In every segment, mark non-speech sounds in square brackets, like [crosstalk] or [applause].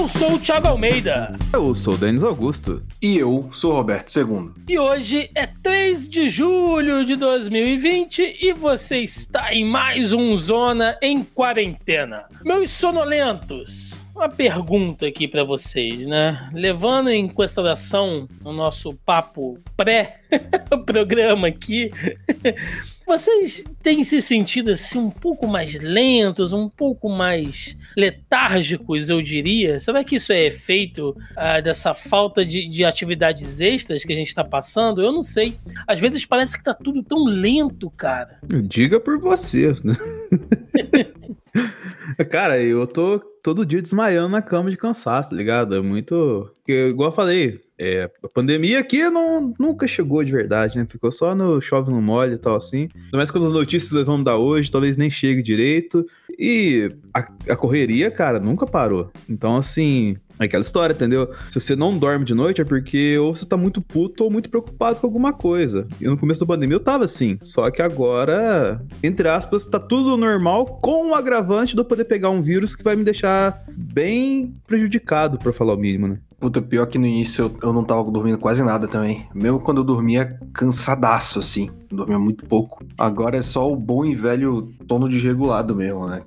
Eu sou o Thiago Almeida. Eu sou o Denis Augusto. E eu sou o Roberto II. E hoje é 3 de julho de 2020 e você está em mais um Zona em Quarentena. Meus sonolentos, uma pergunta aqui para vocês, né? Levando em consideração o nosso papo pré-programa [laughs] aqui, [laughs] vocês têm se sentido assim um pouco mais lentos, um pouco mais letárgicos, eu diria? Será que isso é efeito ah, dessa falta de, de, atividades extras que a gente está passando? Eu não sei. Às vezes parece que tá tudo tão lento, cara. Diga por você. [laughs] cara, eu tô todo dia desmaiando na cama de cansaço, tá ligado? É muito. Porque, igual eu falei, é, a pandemia aqui não, nunca chegou de verdade, né? Ficou só no chove no mole e tal assim. Mas quando as notícias vão dar hoje, talvez nem chegue direito. E a, a correria, cara, nunca parou. Então, assim, é aquela história, entendeu? Se você não dorme de noite é porque ou você tá muito puto ou muito preocupado com alguma coisa. E no começo da pandemia eu tava assim. Só que agora, entre aspas, tá tudo normal com o agravante de eu poder pegar um vírus que vai me deixar bem prejudicado, pra falar o mínimo, né? Puta, pior que no início eu, eu não tava dormindo quase nada também. Mesmo quando eu dormia cansadaço, assim. Dormia muito pouco. Agora é só o bom e velho sono desregulado mesmo, né?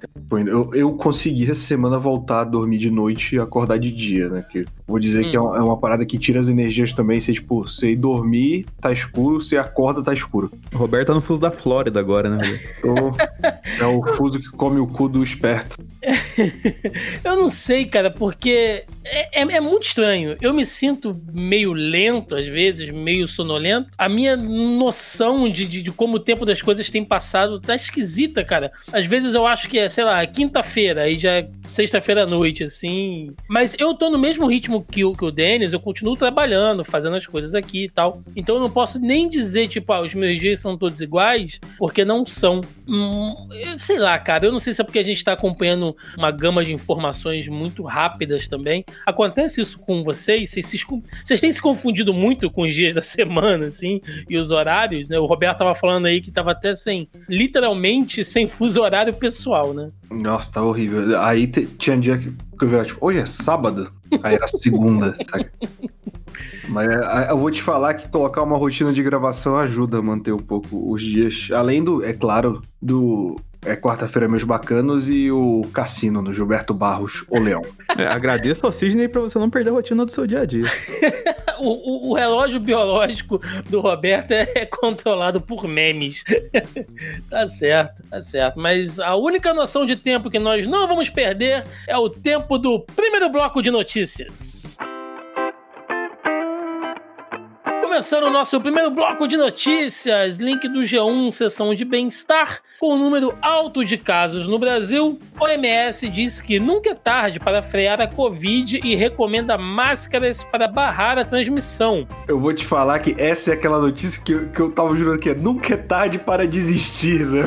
Eu, eu consegui essa semana voltar a dormir de noite e acordar de dia, né? Que vou dizer hum. que é uma, é uma, parada que tira as energias também. Você, tipo, você ir dormir, tá escuro, você acorda, tá escuro. O Roberto tá no fuso da Flórida agora, né? Tô... [laughs] é o fuso que come o cu do esperto. [laughs] eu não sei, cara, porque é, é, é muito estranho estranho. Eu me sinto meio lento, às vezes, meio sonolento. A minha noção de, de, de como o tempo das coisas tem passado tá esquisita, cara. Às vezes eu acho que é, sei lá, quinta-feira, aí já é sexta-feira à noite, assim. Mas eu tô no mesmo ritmo que o, que o Denis, eu continuo trabalhando, fazendo as coisas aqui e tal. Então eu não posso nem dizer, tipo, ah, os meus dias são todos iguais, porque não são. Hum, sei lá, cara, eu não sei se é porque a gente tá acompanhando uma gama de informações muito rápidas também. Acontece isso com vocês, vocês, vocês têm se confundido muito com os dias da semana, assim, e os horários, né? O Roberto tava falando aí que tava até sem, literalmente, sem fuso horário pessoal, né? Nossa, tá horrível. Aí tinha dia que eu vi, tipo, hoje é sábado? Aí era segunda, [laughs] sabe? Mas é, eu vou te falar que colocar uma rotina de gravação ajuda a manter um pouco os dias. Além do, é claro, do é quarta-feira meus bacanos e o Cassino no Gilberto Barros, o Leão. [laughs] É, agradeço ao Sidney pra você não perder a rotina do seu dia a dia. [laughs] o, o, o, relógio biológico do Roberto é, é controlado por memes. [laughs] tá certo, tá certo. Mas a única noção de tempo que nós não vamos perder é o tempo do primeiro bloco de notícias. Começando o nosso primeiro bloco de notícias, link do G1, sessão de bem-estar. Com o número alto de casos no Brasil, o OMS diz que nunca é tarde para frear a Covid e recomenda máscaras para barrar a transmissão. Eu vou te falar que essa é aquela notícia que eu, que eu tava jurando que é nunca é tarde para desistir, né?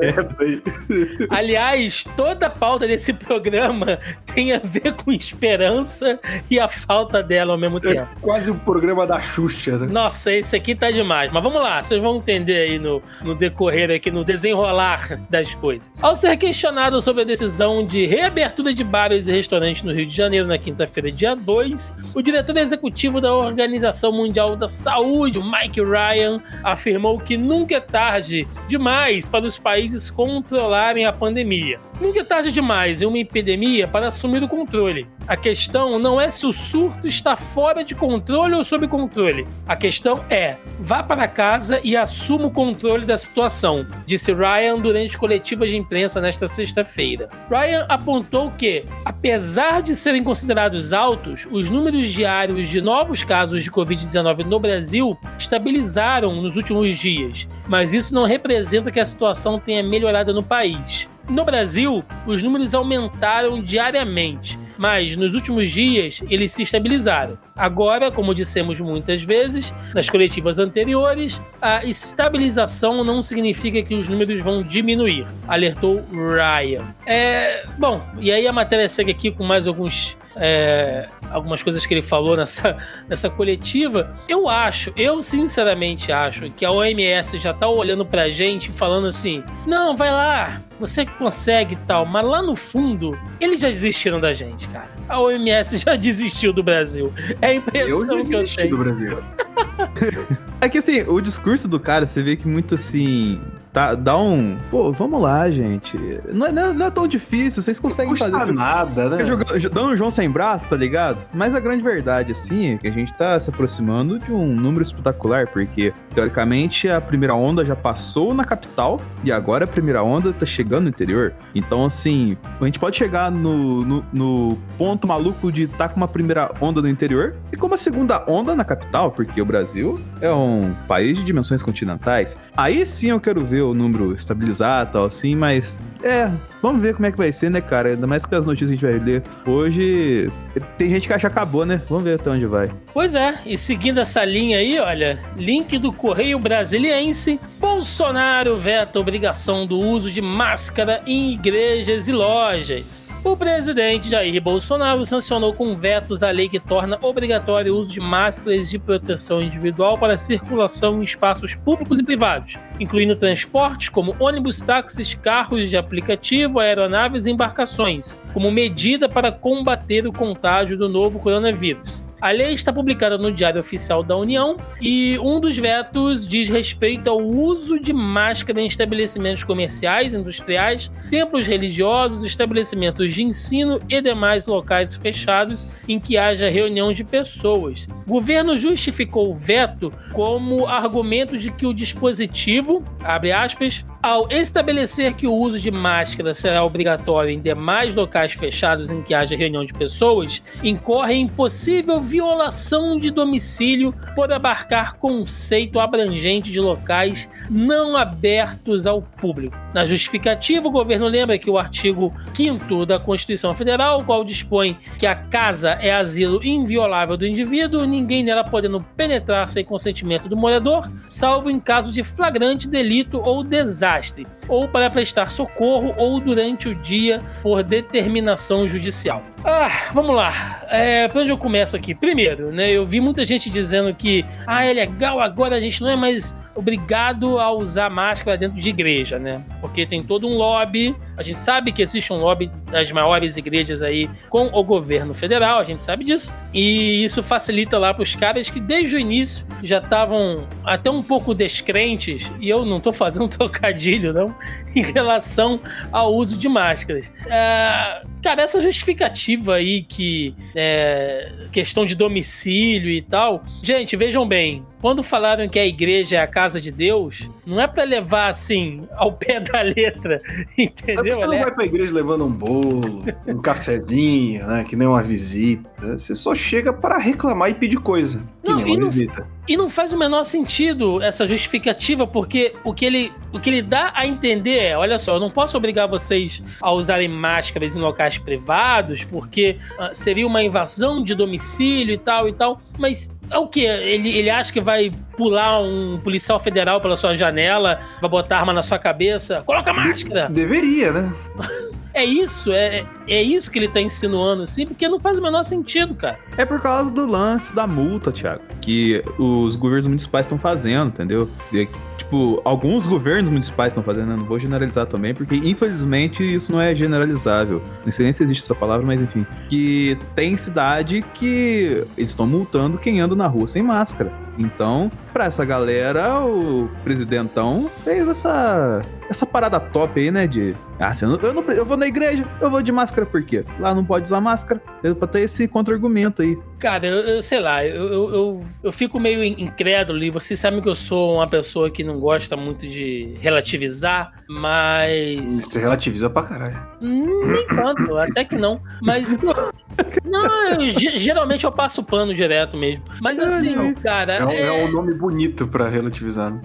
[laughs] Aliás, toda a pauta desse programa tem a ver com esperança e a falta dela ao mesmo é tempo. É quase o um programa da Xuxa, né? Nossa, esse aqui tá demais. Mas vamos lá, vocês vão entender aí no, no decorrer aqui, no desenrolar das coisas. Ao ser questionado sobre a decisão de reabertura de bares e restaurantes no Rio de Janeiro na quinta-feira, dia 2, o diretor executivo da Organização Mundial da Saúde, Mike Ryan, afirmou que nunca é tarde demais para os países controlarem a pandemia. Nunca é tarde demais em uma epidemia para assumir o controle. A questão não é se o surto está fora de controle ou sob controle. A questão é: vá para casa e assuma o controle da situação, disse Ryan durante coletiva de imprensa nesta sexta-feira. Ryan apontou que, apesar de serem considerados altos, os números diários de novos casos de Covid-19 no Brasil estabilizaram nos últimos dias, mas isso não representa que a situação tenha melhorado no país. No Brasil, os números aumentaram diariamente, mas nos últimos dias eles se estabilizaram. Agora, como dissemos muitas vezes nas coletivas anteriores, a estabilização não significa que os números vão diminuir, alertou Ryan. É, bom, e aí a matéria segue aqui com mais alguns é, algumas coisas que ele falou nessa, [laughs] nessa coletiva. Eu acho, eu sinceramente acho que a OMS já tá olhando pra gente falando assim: não, vai lá, você consegue e tal, mas lá no fundo, eles já desistiram da gente, cara. A OMS já desistiu do Brasil. É a impressão eu que eu tenho. do Brasil. É que assim, o discurso do cara, você vê que muito assim. Tá, dá um. Pô, vamos lá, gente. Não é, não é, é tão difícil, vocês conseguem não custa fazer. nada, né? Dando um João sem braço, tá ligado? Mas a grande verdade, assim, é que a gente tá se aproximando de um número espetacular, porque, teoricamente, a primeira onda já passou na capital e agora a primeira onda tá chegando no interior. Então, assim, a gente pode chegar no, no, no ponto maluco de estar tá com uma primeira onda no interior e com uma segunda onda na capital, porque o Brasil é um país de dimensões continentais. Aí sim eu quero ver o número estabilizar e tal, assim, mas é, vamos ver como é que vai ser, né, cara? Ainda mais que as notícias que a gente vai ler hoje. Tem gente que acha que acabou, né? Vamos ver até onde vai. Pois é, e seguindo essa linha aí, olha, link do Correio Brasiliense: Bolsonaro veta obrigação do uso de máscara em igrejas e lojas. O presidente Jair Bolsonaro sancionou com vetos a lei que torna obrigatório o uso de máscaras de proteção individual para circulação em espaços públicos e privados, incluindo transportes como ônibus, táxis, carros de aplicativo, aeronaves e embarcações, como medida para combater o contágio do novo coronavírus. A lei está publicada no Diário Oficial da União e um dos vetos diz respeito ao uso de máscara em estabelecimentos comerciais, industriais, templos religiosos, estabelecimentos de ensino e demais locais fechados em que haja reunião de pessoas. O governo justificou o veto como argumento de que o dispositivo, abre aspas, ao estabelecer que o uso de máscara será obrigatório em demais locais fechados em que haja reunião de pessoas, incorre em possível violação de domicílio por abarcar conceito abrangente de locais não abertos ao público. Na justificativa, o governo lembra que o artigo 5 da Constituição Federal, o qual dispõe que a casa é asilo inviolável do indivíduo, ninguém nela podendo penetrar sem consentimento do morador, salvo em caso de flagrante delito ou desastre ou para prestar socorro, ou durante o dia por determinação judicial. Ah, vamos lá. É, onde eu começo aqui? Primeiro, né? Eu vi muita gente dizendo que ah, é legal, agora a gente não é mais obrigado a usar máscara dentro de igreja, né? Porque tem todo um lobby. A gente sabe que existe um lobby das maiores igrejas aí com o governo federal, a gente sabe disso. E isso facilita lá para os caras que desde o início já estavam até um pouco descrentes, e eu não tô fazendo [laughs] trocadilho, não, [laughs] em relação ao uso de máscaras. É, cara, essa justificativa aí que é questão de domicílio e tal. Gente, vejam bem, quando falaram que a igreja é a casa de Deus, não é para levar assim ao pé da letra, [laughs] entendeu? Você não né? vai pra igreja levando um bolo, um cafezinho, né? Que nem uma visita. Você só chega para reclamar e pedir coisa. Que Não, nem e uma não- visita. E não faz o menor sentido essa justificativa, porque o que ele, o que ele dá a entender é: olha só, eu não posso obrigar vocês a usarem máscaras em locais privados, porque ah, seria uma invasão de domicílio e tal e tal. Mas é o que? Ele, ele acha que vai pular um policial federal pela sua janela, vai botar arma na sua cabeça? Coloca máscara! Deveria, né? [laughs] É isso, é, é isso que ele tá insinuando, assim, porque não faz o menor sentido, cara. É por causa do lance da multa, Thiago, que os governos municipais estão fazendo, entendeu? Tipo, alguns governos municipais estão fazendo, eu não vou generalizar também, porque infelizmente isso não é generalizável. Não sei nem se existe essa palavra, mas enfim. Que tem cidade que eles estão multando quem anda na rua sem máscara. Então, pra essa galera, o presidentão fez essa, essa parada top aí, né? De. Ah, se eu, não, eu, não- eu vou na igreja, eu vou de máscara, por quê? Lá não pode usar máscara. Deu pra ter esse contra-argumento aí. Cara, eu, eu sei lá, eu, eu, eu, eu fico meio in- incrédulo e vocês sabem que eu sou uma pessoa que não gosta muito de relativizar, mas. Você relativiza pra caralho. Hum, Nem tanto, até que não. Mas. [laughs] Não, eu, ge- geralmente eu passo pano direto mesmo. Mas assim, cara. É, um- é- é um nome bonito pra relativizar. né?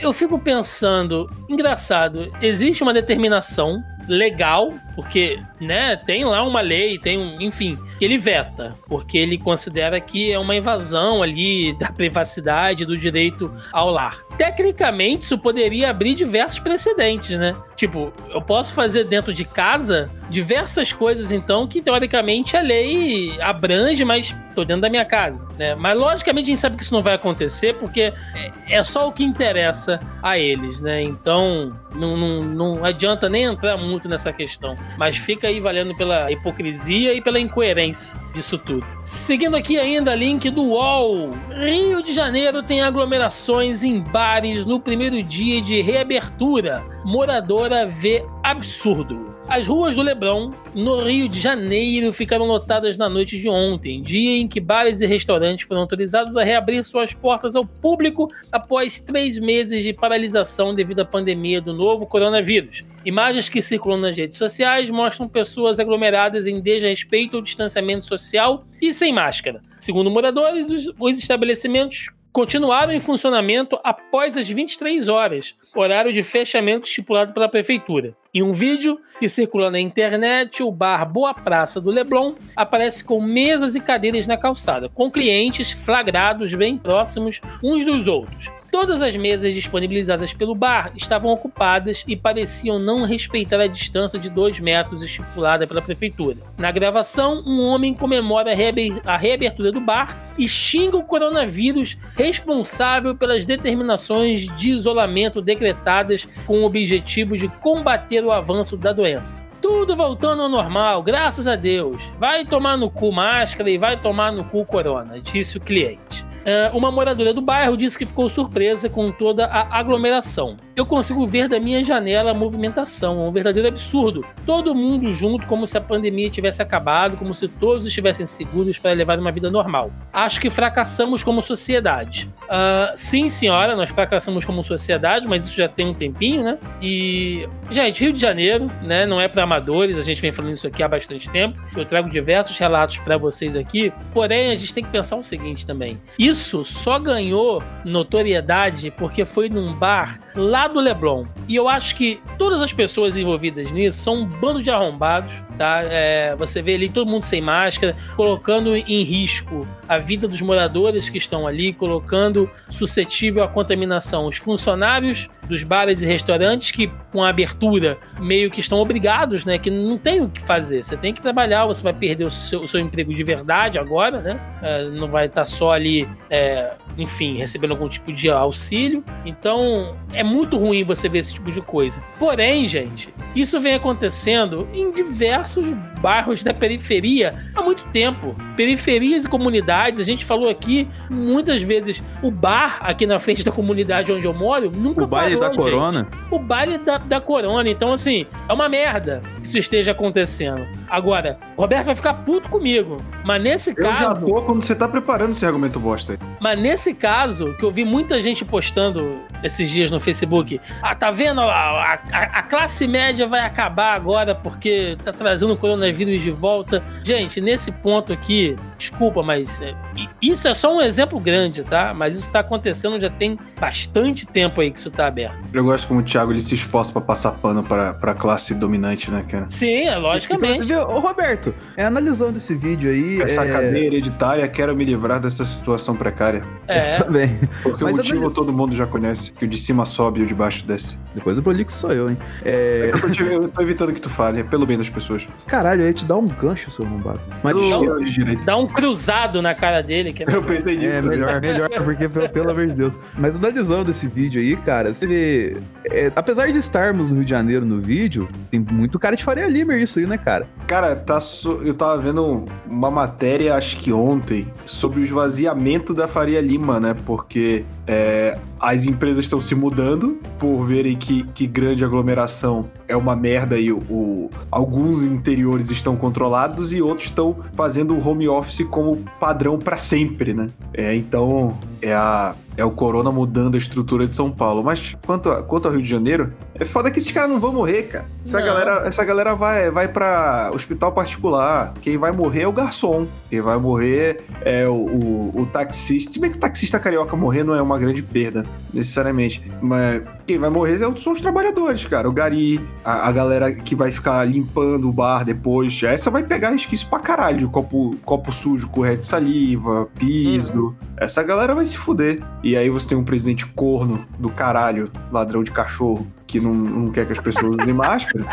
eu fico pensando, engraçado, existe uma determinação legal, porque, né, tem lá uma lei, tem um, enfim, que ele veta, porque ele considera que é uma invasão ali da privacidade, do direito ao lar. Tecnicamente, isso poderia abrir diversos precedentes, né? Tipo, eu posso fazer dentro de casa diversas coisas, então, que teoricamente a lei abrange, mas tô dentro da minha casa, né? Mas logicamente a gente sabe que isso não vai acontecer, porque é- é só o que interessa a eles, né? Então, não, não, não adianta nem entrar muito muito nessa questão. Mas fica aí valendo pela hipocrisia e pela incoerência disso tudo. Seguindo aqui ainda, link do UOL. Rio de Janeiro tem aglomerações em bares no primeiro dia de reabertura. Moradora vê absurdo. As ruas do Leblon, no Rio de Janeiro, ficaram lotadas na noite de ontem, dia em que bares e restaurantes foram autorizados a reabrir suas portas ao público após três meses de paralisação devido à pandemia do novo coronavírus. Imagens que circulam nas redes sociais mostram pessoas aglomeradas em desrespeito ao distanciamento social e sem máscara. Segundo moradores, os estabelecimentos continuaram em funcionamento após as 23 horas, horário de fechamento estipulado pela prefeitura. Em um vídeo que circula na internet, o bar Boa Praça do Leblon aparece com mesas e cadeiras na calçada, com clientes flagrados bem próximos uns dos outros. Todas as mesas disponibilizadas pelo bar estavam ocupadas e pareciam não respeitar a distância de 2 metros estipulada pela prefeitura. Na gravação, um homem comemora a reabertura do bar e xinga o coronavírus responsável pelas determinações de isolamento decretadas com o objetivo de combater o avanço da doença. Tudo voltando ao normal, graças a Deus. Vai tomar no cu máscara e vai tomar no cu corona, disse o cliente. Uh, uma moradora do bairro disse que ficou surpresa com toda a aglomeração. Eu consigo ver da minha janela a movimentação, é um verdadeiro absurdo. Todo mundo junto, como se a pandemia tivesse acabado, como se todos estivessem seguros para levar uma vida normal. Acho que fracassamos como sociedade. Uh, sim, senhora, nós fracassamos como sociedade, mas isso já tem um tempinho, né? E, gente, Rio de Janeiro, né? Não é para amadores, a gente vem falando isso aqui há bastante tempo. Eu trago diversos relatos para vocês aqui. Porém, a gente tem que pensar o seguinte também. Isso isso só ganhou notoriedade porque foi num bar lá do Leblon. E eu acho que todas as pessoas envolvidas nisso são um bando de arrombados, tá? É, você vê ali todo mundo sem máscara, colocando em risco a vida dos moradores que estão ali, colocando suscetível à contaminação os funcionários dos bares e restaurantes que com a abertura meio que estão obrigados, né? Que não tem o que fazer. Você tem que trabalhar, você vai perder o seu, o seu emprego de verdade agora, né? É, não vai estar só ali é, enfim, recebendo algum tipo de auxílio. Então, é muito ruim você ver esse tipo de coisa. Porém, gente, isso vem acontecendo em diversos bairros da periferia há muito tempo. Periferias e comunidades, a gente falou aqui muitas vezes, o bar aqui na frente da comunidade onde eu moro nunca O baile parou, da corona? Gente. O baile da, da corona. Então, assim, é uma merda que isso esteja acontecendo. Agora, o Roberto vai ficar puto comigo. Mas nesse Eu caso. já tô quando você tá preparando esse argumento bosta aí. Mas nesse caso, que eu vi muita gente postando esses dias no Facebook, ah, tá vendo? A, a, a classe média vai acabar agora porque tá trazendo o coronavírus de volta. Gente, nesse ponto aqui, desculpa, mas é, isso é só um exemplo grande, tá? Mas isso tá acontecendo já tem bastante tempo aí que isso tá aberto. Eu gosto como o Thiago ele se esforça pra passar pano pra, pra classe dominante, né, cara? Sim, é logicamente. Ô, Roberto, é, analisando esse vídeo aí. Essa é... cadeia hereditária, quero me livrar dessa situação precária. É. [laughs] Também. Porque Mas o motivo analis- todo mundo já conhece, que o de cima sobe e o de baixo desce. Depois do Prolixo sou eu, hein? É... Eu tô, te- eu tô evitando que tu fale, é pelo bem das pessoas. Caralho, eu ia te dar um gancho, seu arrombado. Mas De o... esquerda ou de direita. Dá um cruzado na cara dele. Que é Eu pensei nisso. É, melhor, melhor, porque pelo, pelo amor de Deus. Mas analisando esse vídeo aí, cara, você vê. é, apesar de estarmos no Rio de Janeiro no vídeo, tem muito cara de Faria Limer isso aí, né, cara? Cara, tá so- eu tava vendo uma matéria, acho que ontem, sobre o esvaziamento da Faria Lima, né? Porque é, as empresas estão se mudando por verem que, que grande aglomeração é uma merda e o, o- alguns interiores estão controlados e outros estão fazendo o home office como padrão pra sempre, né? É, então, é a. É o corona mudando a estrutura de São Paulo. Mas quanto, a- quanto ao Rio de Janeiro, é foda que esses caras não vão morrer, cara. Essa Não. galera, essa galera vai, vai pra hospital particular. Quem vai morrer é o garçom. Quem vai morrer é o, o, o taxista. Se bem que o taxista carioca morrer não é uma grande perda, necessariamente. Mas quem vai morrer é- são os trabalhadores, cara. O gari, a, a galera que vai ficar limpando o bar depois. Essa vai pegar resquício pra caralho. Copo, copo sujo com ré de saliva, piso. Essa galera vai se fuder. E aí você tem um presidente corno do caralho, ladrão de cachorro, que não, não quer que as pessoas usem [laughs] máscara.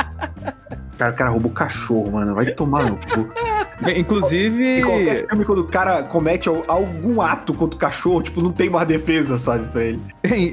Cara, o cara roubou cachorro, mano. Vai tomar no cu. Inclusive. Em qualquer filme, quando o cara comete algum ato contra o cachorro, tipo, não tem mais defesa, sabe, pra ele.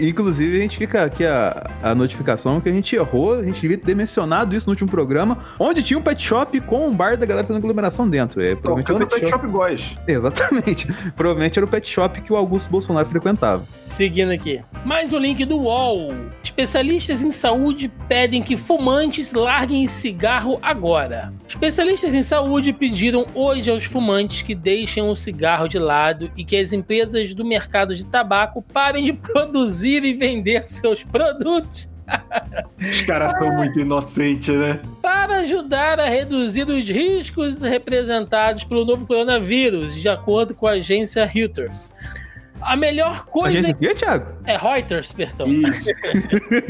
Inclusive, a gente fica aqui a, a notificação que a gente errou, a gente devia ter mencionado isso no último programa, onde tinha um pet shop com um bar da galera fazendo aglomeração dentro. É, provavelmente o pet, pet shop, shop Boys. Exatamente. provavelmente era o pet shop que o Augusto Bolsonaro frequentava. Seguindo aqui. Mais um link do UOL. Especialistas em saúde pedem que fumantes larguem cigarro agora. Especialistas em saúde pediram hoje aos fumantes que deixem o cigarro de lado e que as empresas do mercado de tabaco parem de [laughs] produzir e vender seus produtos. Os caras são muito inocentes, né? Para ajudar a reduzir os riscos representados pelo novo coronavírus, de acordo com a agência Reuters. A melhor coisa. Agência o quê, Thiago? É Reuters, perdão. Isso.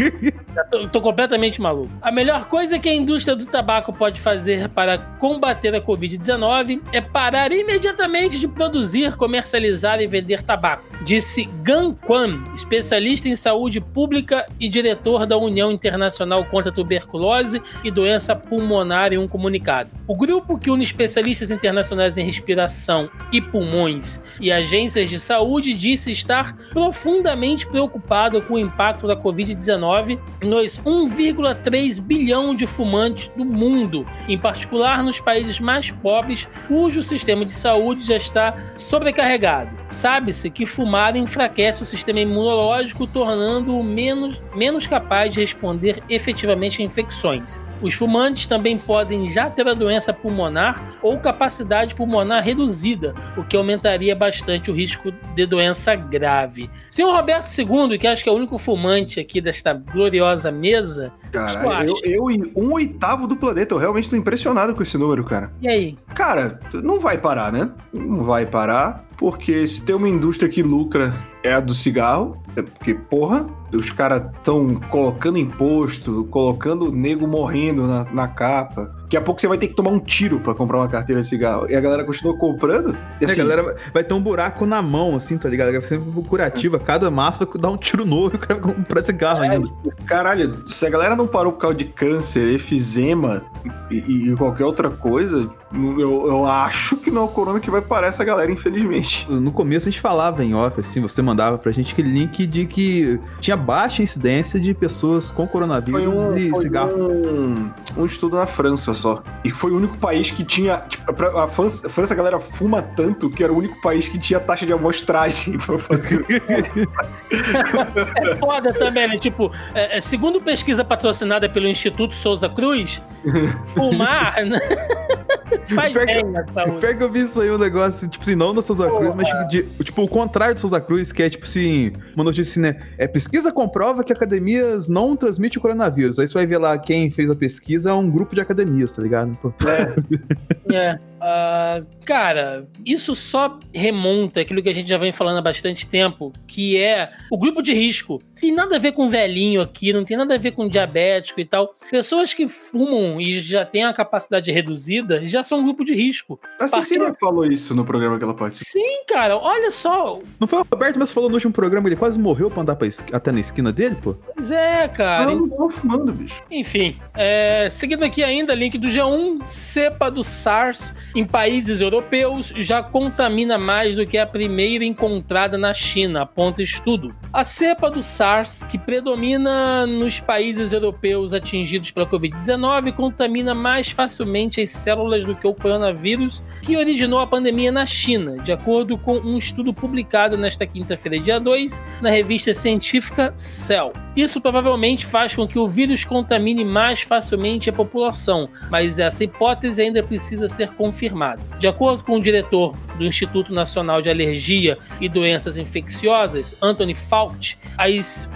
[laughs] tô, tô, completamente maluco. A melhor coisa que a indústria do tabaco pode fazer para combater a Covid-19 é parar imediatamente de produzir, comercializar e vender tabaco, disse Gan Kwan, especialista em saúde pública e diretor da União Internacional contra a Tuberculose e Doença Pulmonar em um comunicado. O grupo que une especialistas internacionais em respiração e pulmões e agências de saúde disse estar profundamente preocupado com o impacto da Covid-19 nos 1,3 bilhão de fumantes do mundo, em particular nos países mais pobres, cujo sistema de saúde já está sobrecarregado. Sabe-se que fumar enfraquece o sistema imunológico, tornando-o menos, menos capaz de responder efetivamente a infecções. Os fumantes também podem já ter a doença pulmonar ou capacidade pulmonar reduzida, o que aumentaria bastante o risco de doença grave. Senhor Roberto II, que acho que é o único fumante aqui desta gloriosa mesa, Cara, eu, eu um oitavo do planeta, eu realmente estou impressionado com esse número, cara. E aí? Cara, não vai parar, né? Não vai parar, porque se tem uma indústria que lucra é a do cigarro, é porque, porra, os caras estão colocando imposto, colocando o nego morrendo na, na capa. Daqui a pouco você vai ter que tomar um tiro para comprar uma carteira de cigarro. E a galera continua comprando. E assim, a galera vai ter um buraco na mão, assim, tá ligado? Vai ser curativa. Cada massa vai dar um tiro novo e o cara vai comprar cigarro é, ainda. Caralho, se a galera não parou por causa de câncer, efizema e, e qualquer outra coisa, eu, eu, acho que não é o corona que vai parar essa galera, infelizmente. No começo a gente falava em off, assim, você mandava pra gente aquele link de que tinha baixa incidência de pessoas com coronavírus um, e cigarro. Um, um estudo na França só. E foi o único país que tinha. Tipo, a França, a França, a galera fuma tanto que era o único país que tinha taxa de amostragem [laughs] pra fazer. é foda também, né? Tipo, é, é, segundo pesquisa patrocinada pelo Instituto Souza Cruz, [laughs] fumar. Faz pior bem saúde. Pior que eu vi isso aí, um negócio, tipo assim, não da Souza Cruz, mas tipo, de, tipo, o contrário do Souza Cruz, que é tipo assim, uma notícia assim, né? É pesquisa comprova que academias não transmitem o coronavírus. Aí você vai ver lá quem fez a pesquisa é um grupo de academias, tá ligado? É. é. Uh, cara, isso só remonta aquilo que a gente já vem falando há bastante tempo, que é o grupo de risco. Tem nada a ver com velhinho aqui, não tem nada a ver com diabético e tal. Pessoas que fumam e já têm a capacidade reduzida já são um grupo de risco. A Cecília falou isso no programa que ela participou. Sim, cara, olha só. Não foi o Roberto, mas falou no último programa, ele quase morreu pra andar pra até na esquina dele, pô? Pois é, cara. Não, não tô fumando, bicho. Enfim, é... seguindo aqui ainda, link do G1, cepa do SARS em países europeus já contamina mais do que a primeira encontrada na China, aponta estudo. A cepa do SARS, que predomina nos países europeus atingidos pela Covid-19, contamina mais facilmente as células do que o coronavírus que originou a pandemia na China, de acordo com um estudo publicado nesta quinta-feira, dia 2, na revista científica Cell. Isso provavelmente faz com que o vírus contamine mais facilmente a população, mas essa hipótese ainda precisa ser confirmada. De acordo com o diretor do Instituto Nacional de Alergia e Doenças Infecciosas, Anthony Fauci, as,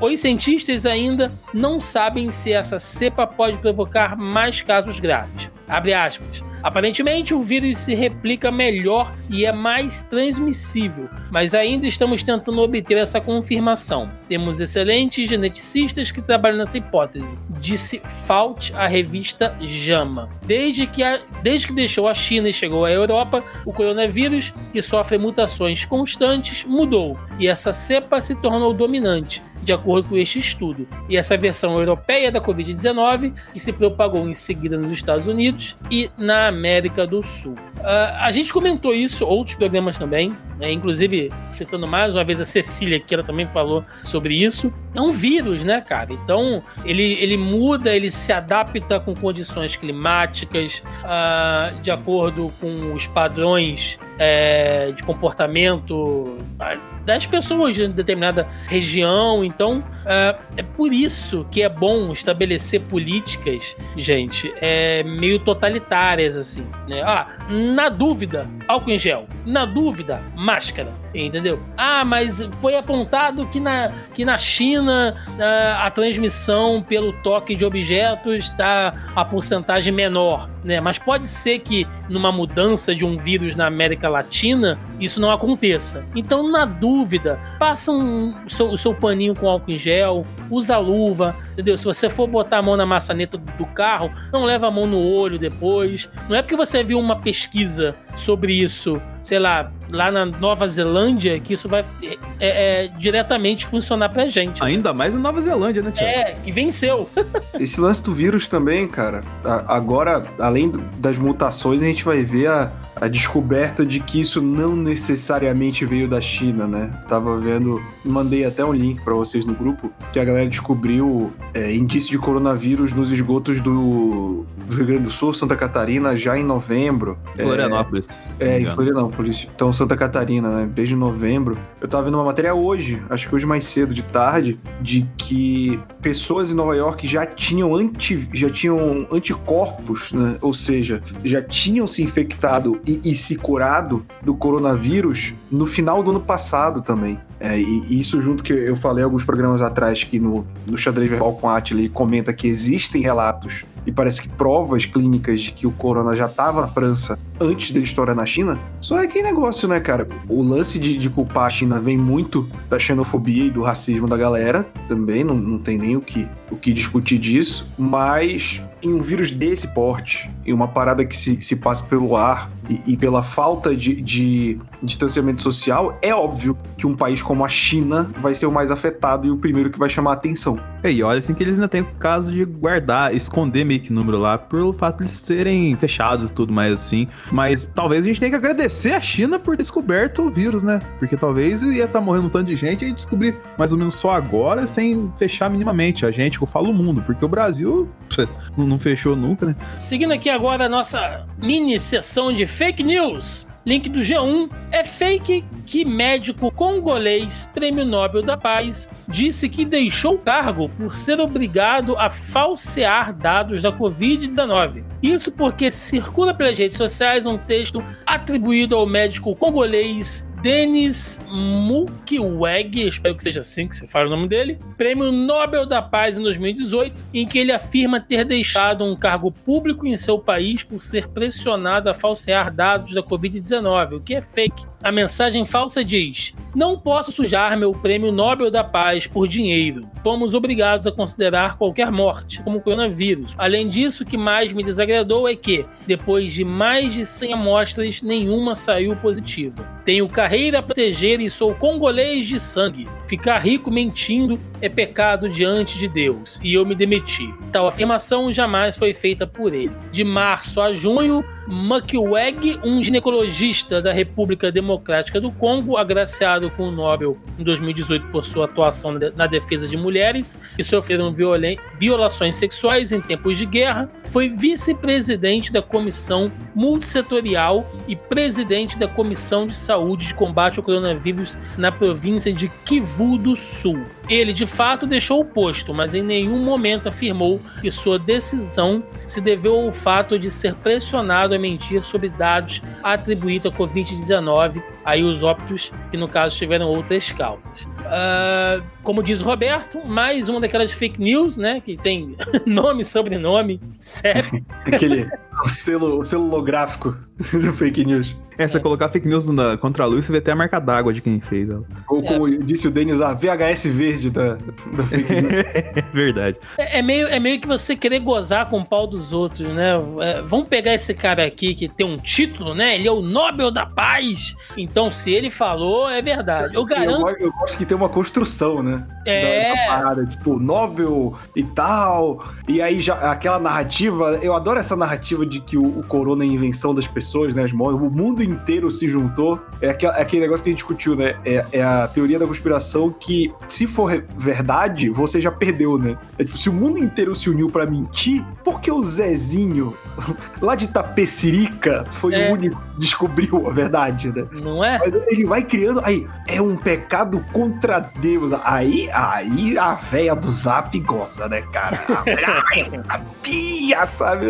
os cientistas ainda não sabem se essa cepa pode provocar mais casos graves. Abre aspas. Aparentemente, o vírus se replica melhor e é mais transmissível, mas ainda estamos tentando obter essa confirmação. Temos excelentes geneticistas que trabalham nessa hipótese, disse Fault à revista JAMA. Desde que, a, desde que deixou a China e chegou à Europa, o coronavírus, que sofre mutações constantes, mudou e essa cepa se tornou dominante de acordo com este estudo. E essa versão europeia da Covid-19, que se propagou em seguida nos Estados Unidos e na América do Sul. Uh, a gente comentou isso, outros programas também, né? inclusive citando mais uma vez a Cecília, que ela também falou sobre isso. É um vírus, né, cara? Então ele, ele muda, ele se adapta com condições climáticas, uh, de acordo com os padrões é, de comportamento das pessoas de determinada região. Então, é, é, por isso que é bom estabelecer políticas, gente, é, meio totalitárias, assim. Né? Ah, na dúvida, álcool em gel. Na dúvida, máscara. Entendeu? Ah, mas foi apontado que na, que na China a, a transmissão pelo toque de objetos está a porcentagem menor. Né? Mas pode ser que numa mudança de um vírus na América Latina isso não aconteça. Então, na dúvida, passa um, o, seu, o seu paninho com álcool em gel, usa luva, entendeu? Se você for botar a mão na maçaneta do carro, não leva a mão no olho depois. Não é porque você viu uma pesquisa sobre isso, sei lá, lá na Nova Zelândia, que isso vai é, é, diretamente funcionar pra gente. Ainda mais na Nova Zelândia, né, Tiago? É, que venceu. [laughs] Esse lance do vírus também, cara, agora, além das mutações, a gente vai ver a, a descoberta de que isso não necessariamente veio da China, né? Tava vendo, mandei até um link para vocês no grupo, que a galera descobriu é, indício de coronavírus nos esgotos do, do, Rio Grande do Sul, Santa Catarina, já em novembro. Florianópolis. É, é em Florianópolis. Então, Santa Catarina, né? Desde novembro. Eu tava vendo uma matéria hoje, acho que hoje mais cedo de tarde, de que pessoas em Nova York já tinham, anti, já tinham anticorpos, né? Ou seja, já tinham se infectado e, e se curado do coronavírus no final do ano passado também. É, e isso junto que eu falei alguns programas atrás que no, no Xadrez Verbal com Atila comenta que existem relatos e parece que provas clínicas de que o corona já estava na França antes da história na China, só é que negócio, né, cara? O lance de, de, culpar a China vem muito da xenofobia e do racismo da galera, também, não, não tem nem o que, o que discutir disso, mas em um vírus desse porte, em uma parada que se, se passa pelo ar e, e pela falta de, de, distanciamento social, é óbvio que um país como a China vai ser o mais afetado e o primeiro que vai chamar a atenção. E olha assim que eles ainda têm o caso de guardar, esconder meio que número lá, pelo fato de eles serem fechados e tudo mais assim. Mas talvez a gente tenha que agradecer a China por descoberto o vírus, né? Porque talvez ia estar tá morrendo um tanto de gente e descobrir mais ou menos só agora, sem fechar minimamente. A gente, eu falo o mundo, porque o Brasil não fechou nunca, né? Seguindo aqui agora a nossa mini sessão de fake news. Link do G1 é fake que médico congolês, prêmio Nobel da Paz, disse que deixou o cargo por ser obrigado a falsear dados da Covid-19. Isso porque circula pelas redes sociais um texto atribuído ao médico congolês Denis Mukwege, espero que seja assim que se fala o nome dele, Prêmio Nobel da Paz em 2018, em que ele afirma ter deixado um cargo público em seu país por ser pressionado a falsear dados da Covid-19, o que é fake. A mensagem falsa diz: Não posso sujar meu Prêmio Nobel da Paz por dinheiro. Fomos obrigados a considerar qualquer morte como coronavírus. Além disso, o que mais me desagradou é que, depois de mais de 100 amostras, nenhuma saiu positiva. Tenho carreira a proteger e sou congolês de sangue. Ficar rico mentindo é pecado diante de Deus, e eu me demiti. Tal afirmação jamais foi feita por ele. De março a junho, Mukwege, um ginecologista da República Democrática do Congo, agraciado com o Nobel em 2018 por sua atuação na defesa de mulheres que sofreram violações sexuais em tempos de guerra, foi vice-presidente da Comissão Multissetorial e presidente da Comissão de Saúde de Combate ao Coronavírus na província de Kivu do Sul. Ele, de fato, deixou o posto, mas em nenhum momento afirmou que sua decisão se deveu ao fato de ser pressionado a mentir sobre dados atribuídos à Covid-19, aí os óbitos que no caso tiveram outras causas. Uh, como diz o Roberto, mais uma daquelas fake news, né, que tem [laughs] nome, sobrenome, CEP. [laughs] Aquele o selo, o selo do fake news. É, você colocar fake news na, contra a luz, você vê até a marca d'água de quem fez ela. Ou como disse o Denis, a VHS verde da, da fake [laughs] news. É verdade. É, é meio, é meio que você querer gozar com o pau dos outros, né? É, vamos pegar esse cara aqui que tem um título, né? Ele é o Nobel da Paz. Então, se ele falou, é verdade. Eu garanto. Eu, eu gosto que tem uma construção, né? É. Da, da parada, tipo, Nobel e tal. E aí já aquela narrativa, eu adoro essa narrativa de que o, o corona é invenção das pessoas, né? As o mundo inteiro se juntou. É aquele, é aquele negócio que a gente discutiu, né? É, é, a teoria da conspiração que, se for verdade, você já perdeu, né? É tipo, se o mundo inteiro se uniu para mentir, por que o Zezinho, [laughs] lá de Tapecirica, foi É. o único que descobriu a verdade, né? Não é? Mas ele vai criando. Aí, é um pecado contra Deus. Aí, aí a véia do zap goza, né, cara? A véia sabia, [laughs] sabe?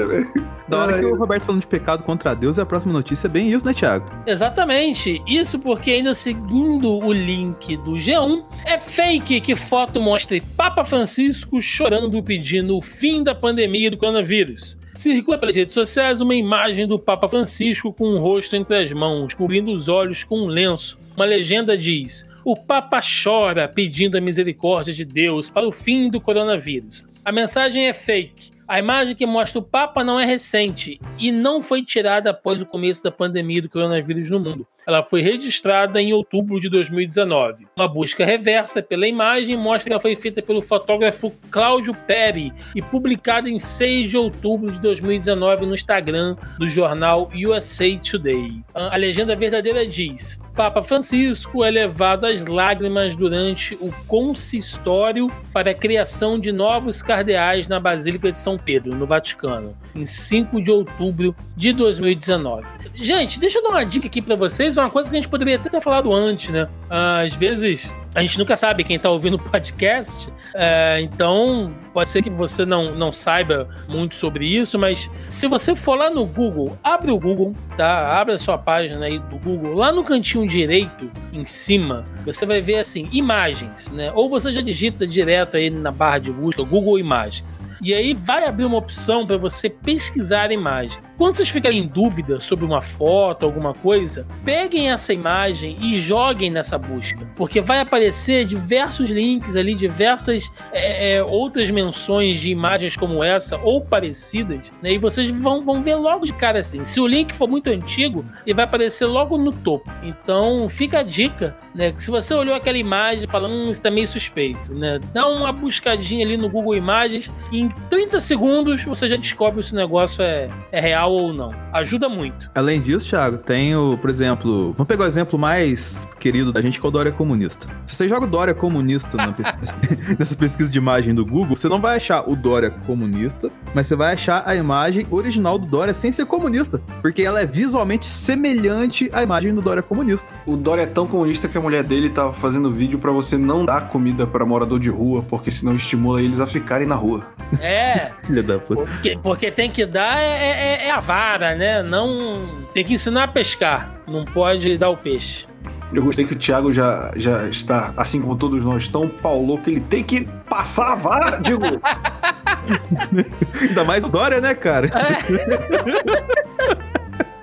Da hora que o Roberto falando de pecado contra Deus, a próxima notícia é bem isso, né, Thiago? Exatamente. Isso porque ainda seguindo o link do G1, é fake que foto mostre Papa Francisco chorando pedindo o fim da pandemia do coronavírus. Circula pelas redes sociais uma imagem do Papa Francisco com o rosto entre as mãos, cobrindo os olhos com um lenço. Uma legenda diz: O Papa chora pedindo a misericórdia de Deus para o fim do coronavírus. A mensagem é fake. A imagem que mostra o Papa não é recente e não foi tirada após o começo da pandemia do coronavírus no mundo. Ela foi registrada em outubro de 2019. Uma busca reversa pela imagem mostra que ela foi feita pelo fotógrafo Cláudio Peri e publicada em 6 de outubro de 2019 no Instagram do jornal USA Today. A legenda verdadeira diz: Papa Francisco é levado às lágrimas durante o consistório para a criação de novos cardeais na Basílica de São Pedro, no Vaticano, em 5 de outubro de 2019. Gente, deixa eu dar uma dica aqui para vocês, uma coisa que a gente poderia até ter falado antes, né? Às vezes a gente nunca sabe quem tá ouvindo o podcast, é, então pode ser que você não, não saiba muito sobre isso, mas se você for lá no Google, abre o Google, tá? Abre a sua página aí do Google, lá no cantinho direito, em cima, você vai ver assim, imagens, né? Ou você já digita direto aí na barra de busca, Google Imagens. E aí vai abrir uma opção para você pesquisar a imagem. Quando vocês ficarem em dúvida sobre uma foto, alguma coisa, peguem essa imagem e joguem nessa busca, porque vai aparecer diversos links ali, diversas é, é, outras menções de imagens como essa ou parecidas, né? E vocês vão, vão ver logo de cara assim. Se o link for muito antigo, ele vai aparecer logo no topo. Então fica a dica, né? Que se você olhou aquela imagem e fala, hum, isso tá meio suspeito, né? Dá uma buscadinha ali no Google Imagens e em 30 segundos você já descobre se o negócio é, é real ou não. Ajuda muito. Além disso, Thiago, tem o, por exemplo, vamos pegar o exemplo mais querido da gente, que é o Dória Comunista. Se você joga o Dória Comunista na [laughs] pesquisa, nessa pesquisa de imagem do Google, você não vai achar o Dória comunista, mas você vai achar a imagem original do Dória sem ser comunista, porque ela é visualmente semelhante à imagem do Dória comunista. O Dória é tão comunista que a mulher dele tava fazendo vídeo pra você não dar comida pra morador de rua, porque senão estimula eles a ficarem na rua. É, [laughs] Filha da puta. porque, porque tem que dar é, é- é a vara, né? Não. Tem que ensinar a pescar. Não pode dar o peixe. Eu gostei que o Thiago já, já está, assim como todos nós, tão paulo que ele tem que passar a vara. Digo, [laughs] Ainda mais o Dória, né, cara? [laughs]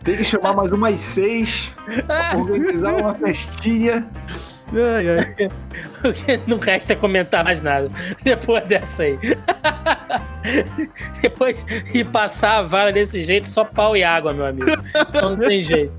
tem que chamar mais umas seis, organizar uma festinha. Ai, ai. Não resta comentar mais nada depois dessa aí. depois de passar a vara desse jeito, só pau e água, meu amigo. Então não tem jeito.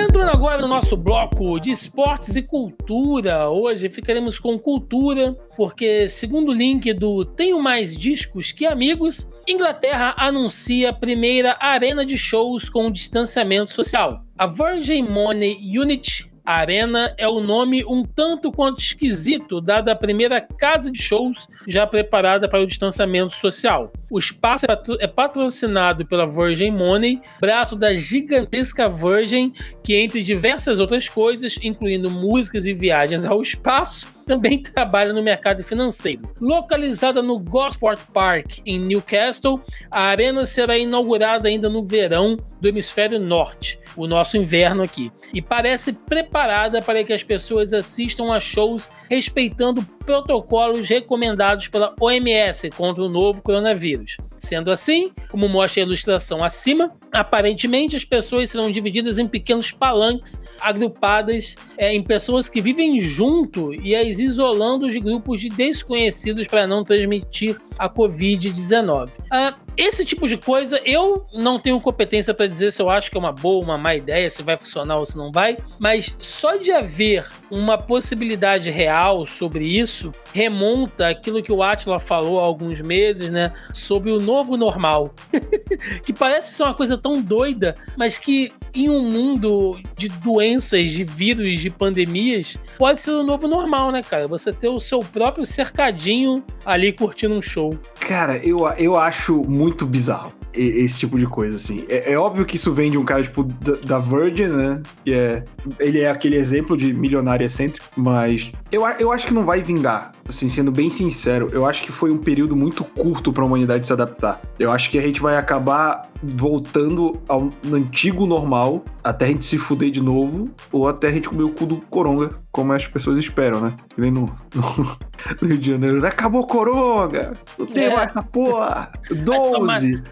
Entrando agora no nosso bloco de esportes e cultura. Hoje ficaremos com cultura, porque, segundo o link do Tenho Mais Discos Que Amigos, Inglaterra anuncia a primeira arena de shows com distanciamento social. A Virgin Money Unit Arena é o nome um tanto quanto esquisito, dada a primeira casa de shows já preparada para o distanciamento social. O espaço é é patrocinado pela Virgin Money, braço da gigantesca Virgin, que entre diversas outras coisas, incluindo músicas e viagens ao espaço, também [laughs] trabalha no mercado financeiro. Localizada no Gosport Park, em Newcastle, a arena será inaugurada ainda no verão do hemisfério norte, o nosso inverno aqui, e parece preparada para que as pessoas assistam a shows respeitando protocolos recomendados pela OMS contra o novo coronavírus. Sendo assim, como mostra a ilustração acima, aparentemente as pessoas serão divididas em pequenos palanques, agrupadas é, em pessoas que vivem junto e as isolando de grupos de desconhecidos para não transmitir a Covid-19. Ah, esse tipo de coisa eu não tenho competência para dizer se eu acho que é uma boa, uma má ideia, se vai funcionar ou se não vai, mas só de haver uma possibilidade real sobre isso remonta aquilo que o Atila falou há alguns meses, né, sobre o novo normal, [laughs] que parece ser uma coisa tão doida, mas que em um mundo de doenças, de vírus, de pandemias, pode ser o novo normal, né, cara? Você ter o seu próprio cercadinho ali curtindo um show. Cara, eu, eu acho muito bizarro esse tipo de coisa, assim. É, é, óbvio que isso vem de um cara, tipo, da, da Virgin, né? Que é. Ele é aquele exemplo de milionário excêntrico, mas eu, eu acho que não vai vingar. Assim, sendo bem sincero, eu acho que foi um período muito curto para a humanidade se adaptar. Eu acho que a gente vai acabar voltando ao antigo normal até a gente se fuder de novo ou até a gente comer o cu do coronga, como as pessoas esperam, né? Que nem no, no, no [laughs] Rio de Janeiro. Acabou coronga! Não tem é. mais essa porra! 12! [laughs]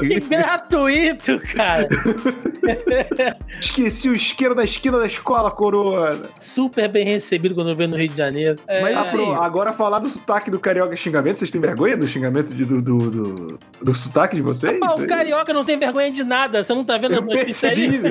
que gratuito, cara! Esqueci o isqueiro da esquina da escola, coroa! Super bem recebido quando eu veio no Rio de Janeiro. É, Mas assim, agora falar do sotaque do carioca xingamento, vocês têm vergonha do xingamento de, do, do, do, do sotaque de vocês? Rapaz, o carioca não tem vergonha de nada, você não tá vendo a notícia aí? [laughs]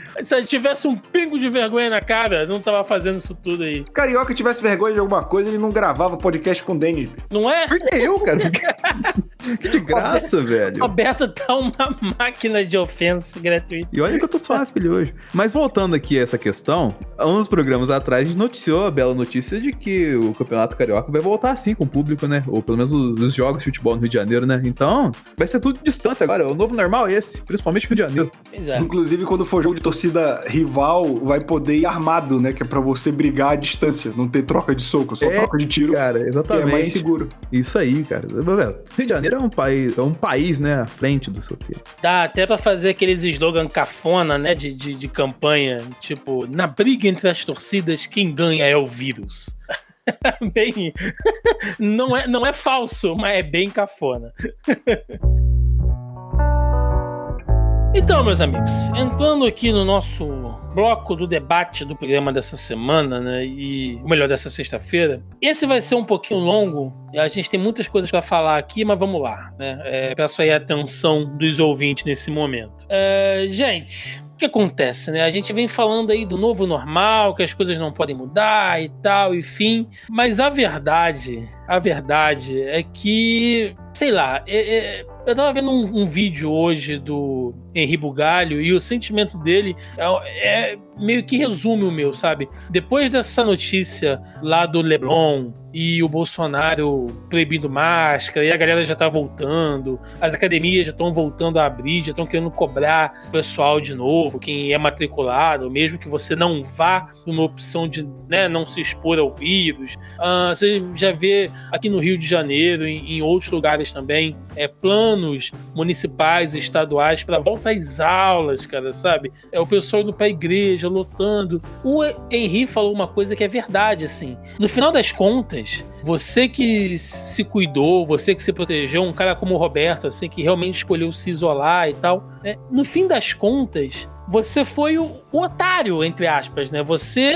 [laughs] Se tivesse um pingo de vergonha na cara, não tava fazendo isso tudo aí. Se carioca tivesse vergonha de alguma coisa, ele não gravava podcast com o Denis. Não é? Por que eu, cara? [laughs] [laughs] que de graça, Roberto, velho. Roberto tá uma máquina de ofensa gratuita. E olha que eu tô suave ele hoje. Mas voltando aqui a essa questão, há uns programas atrás a gente noticiou a bela notícia de que o Campeonato Carioca vai voltar assim com o público, né? Ou pelo menos os, os jogos de futebol no Rio de Janeiro, né? Então, vai ser tudo de distância agora. O novo normal é esse, principalmente no Rio de Janeiro. É. Inclusive, quando for jogo de torcida rival, vai poder ir armado, né? Que é pra você brigar à distância, não ter troca de soco, só é, troca de tiro. Cara, exatamente. é mais seguro. Isso aí, cara. Rio de Janeiro é um país, é um país, né, à frente do seu tempo. Dá até pra fazer aqueles slogan cafona, né, de, de, de campanha, tipo, na briga entre as torcidas, quem ganha é o vírus. [laughs] bem. [laughs] não, é, não é falso, mas é bem cafona. [laughs] Então, meus amigos, entrando aqui no nosso bloco do debate do programa dessa semana, né? E o melhor dessa sexta-feira. Esse vai ser um pouquinho longo. A gente tem muitas coisas para falar aqui, mas vamos lá, né? É, peço aí a atenção dos ouvintes nesse momento. É, gente, o que acontece, né? A gente vem falando aí do novo normal, que as coisas não podem mudar e tal, enfim. Mas a verdade, a verdade é que, sei lá, é, é, eu tava vendo um, um, vídeo hoje do Henri Bugalho e o sentimento dele é, é meio que resume o meu, sabe? Depois dessa notícia lá do Leblon e o Bolsonaro proibindo máscara e a galera já tá voltando, as academias já estão voltando a abrir, já estão querendo cobrar o pessoal de novo, quem é matriculado, mesmo que você não vá numa opção de né, não se expor ao vírus. Uh, você já vê aqui no Rio de Janeiro, em, em outros lugares também, é, planos municipais estaduais para volta às aulas, cara, sabe? É o pessoal indo pra igreja, lotando. O Henri falou uma coisa que é verdade, assim. No final das contas, você que se cuidou, você que se protegeu, um cara como o Roberto, assim, que realmente escolheu se isolar e tal, é, no fim das contas, você foi o, o, otário, entre aspas, né? Você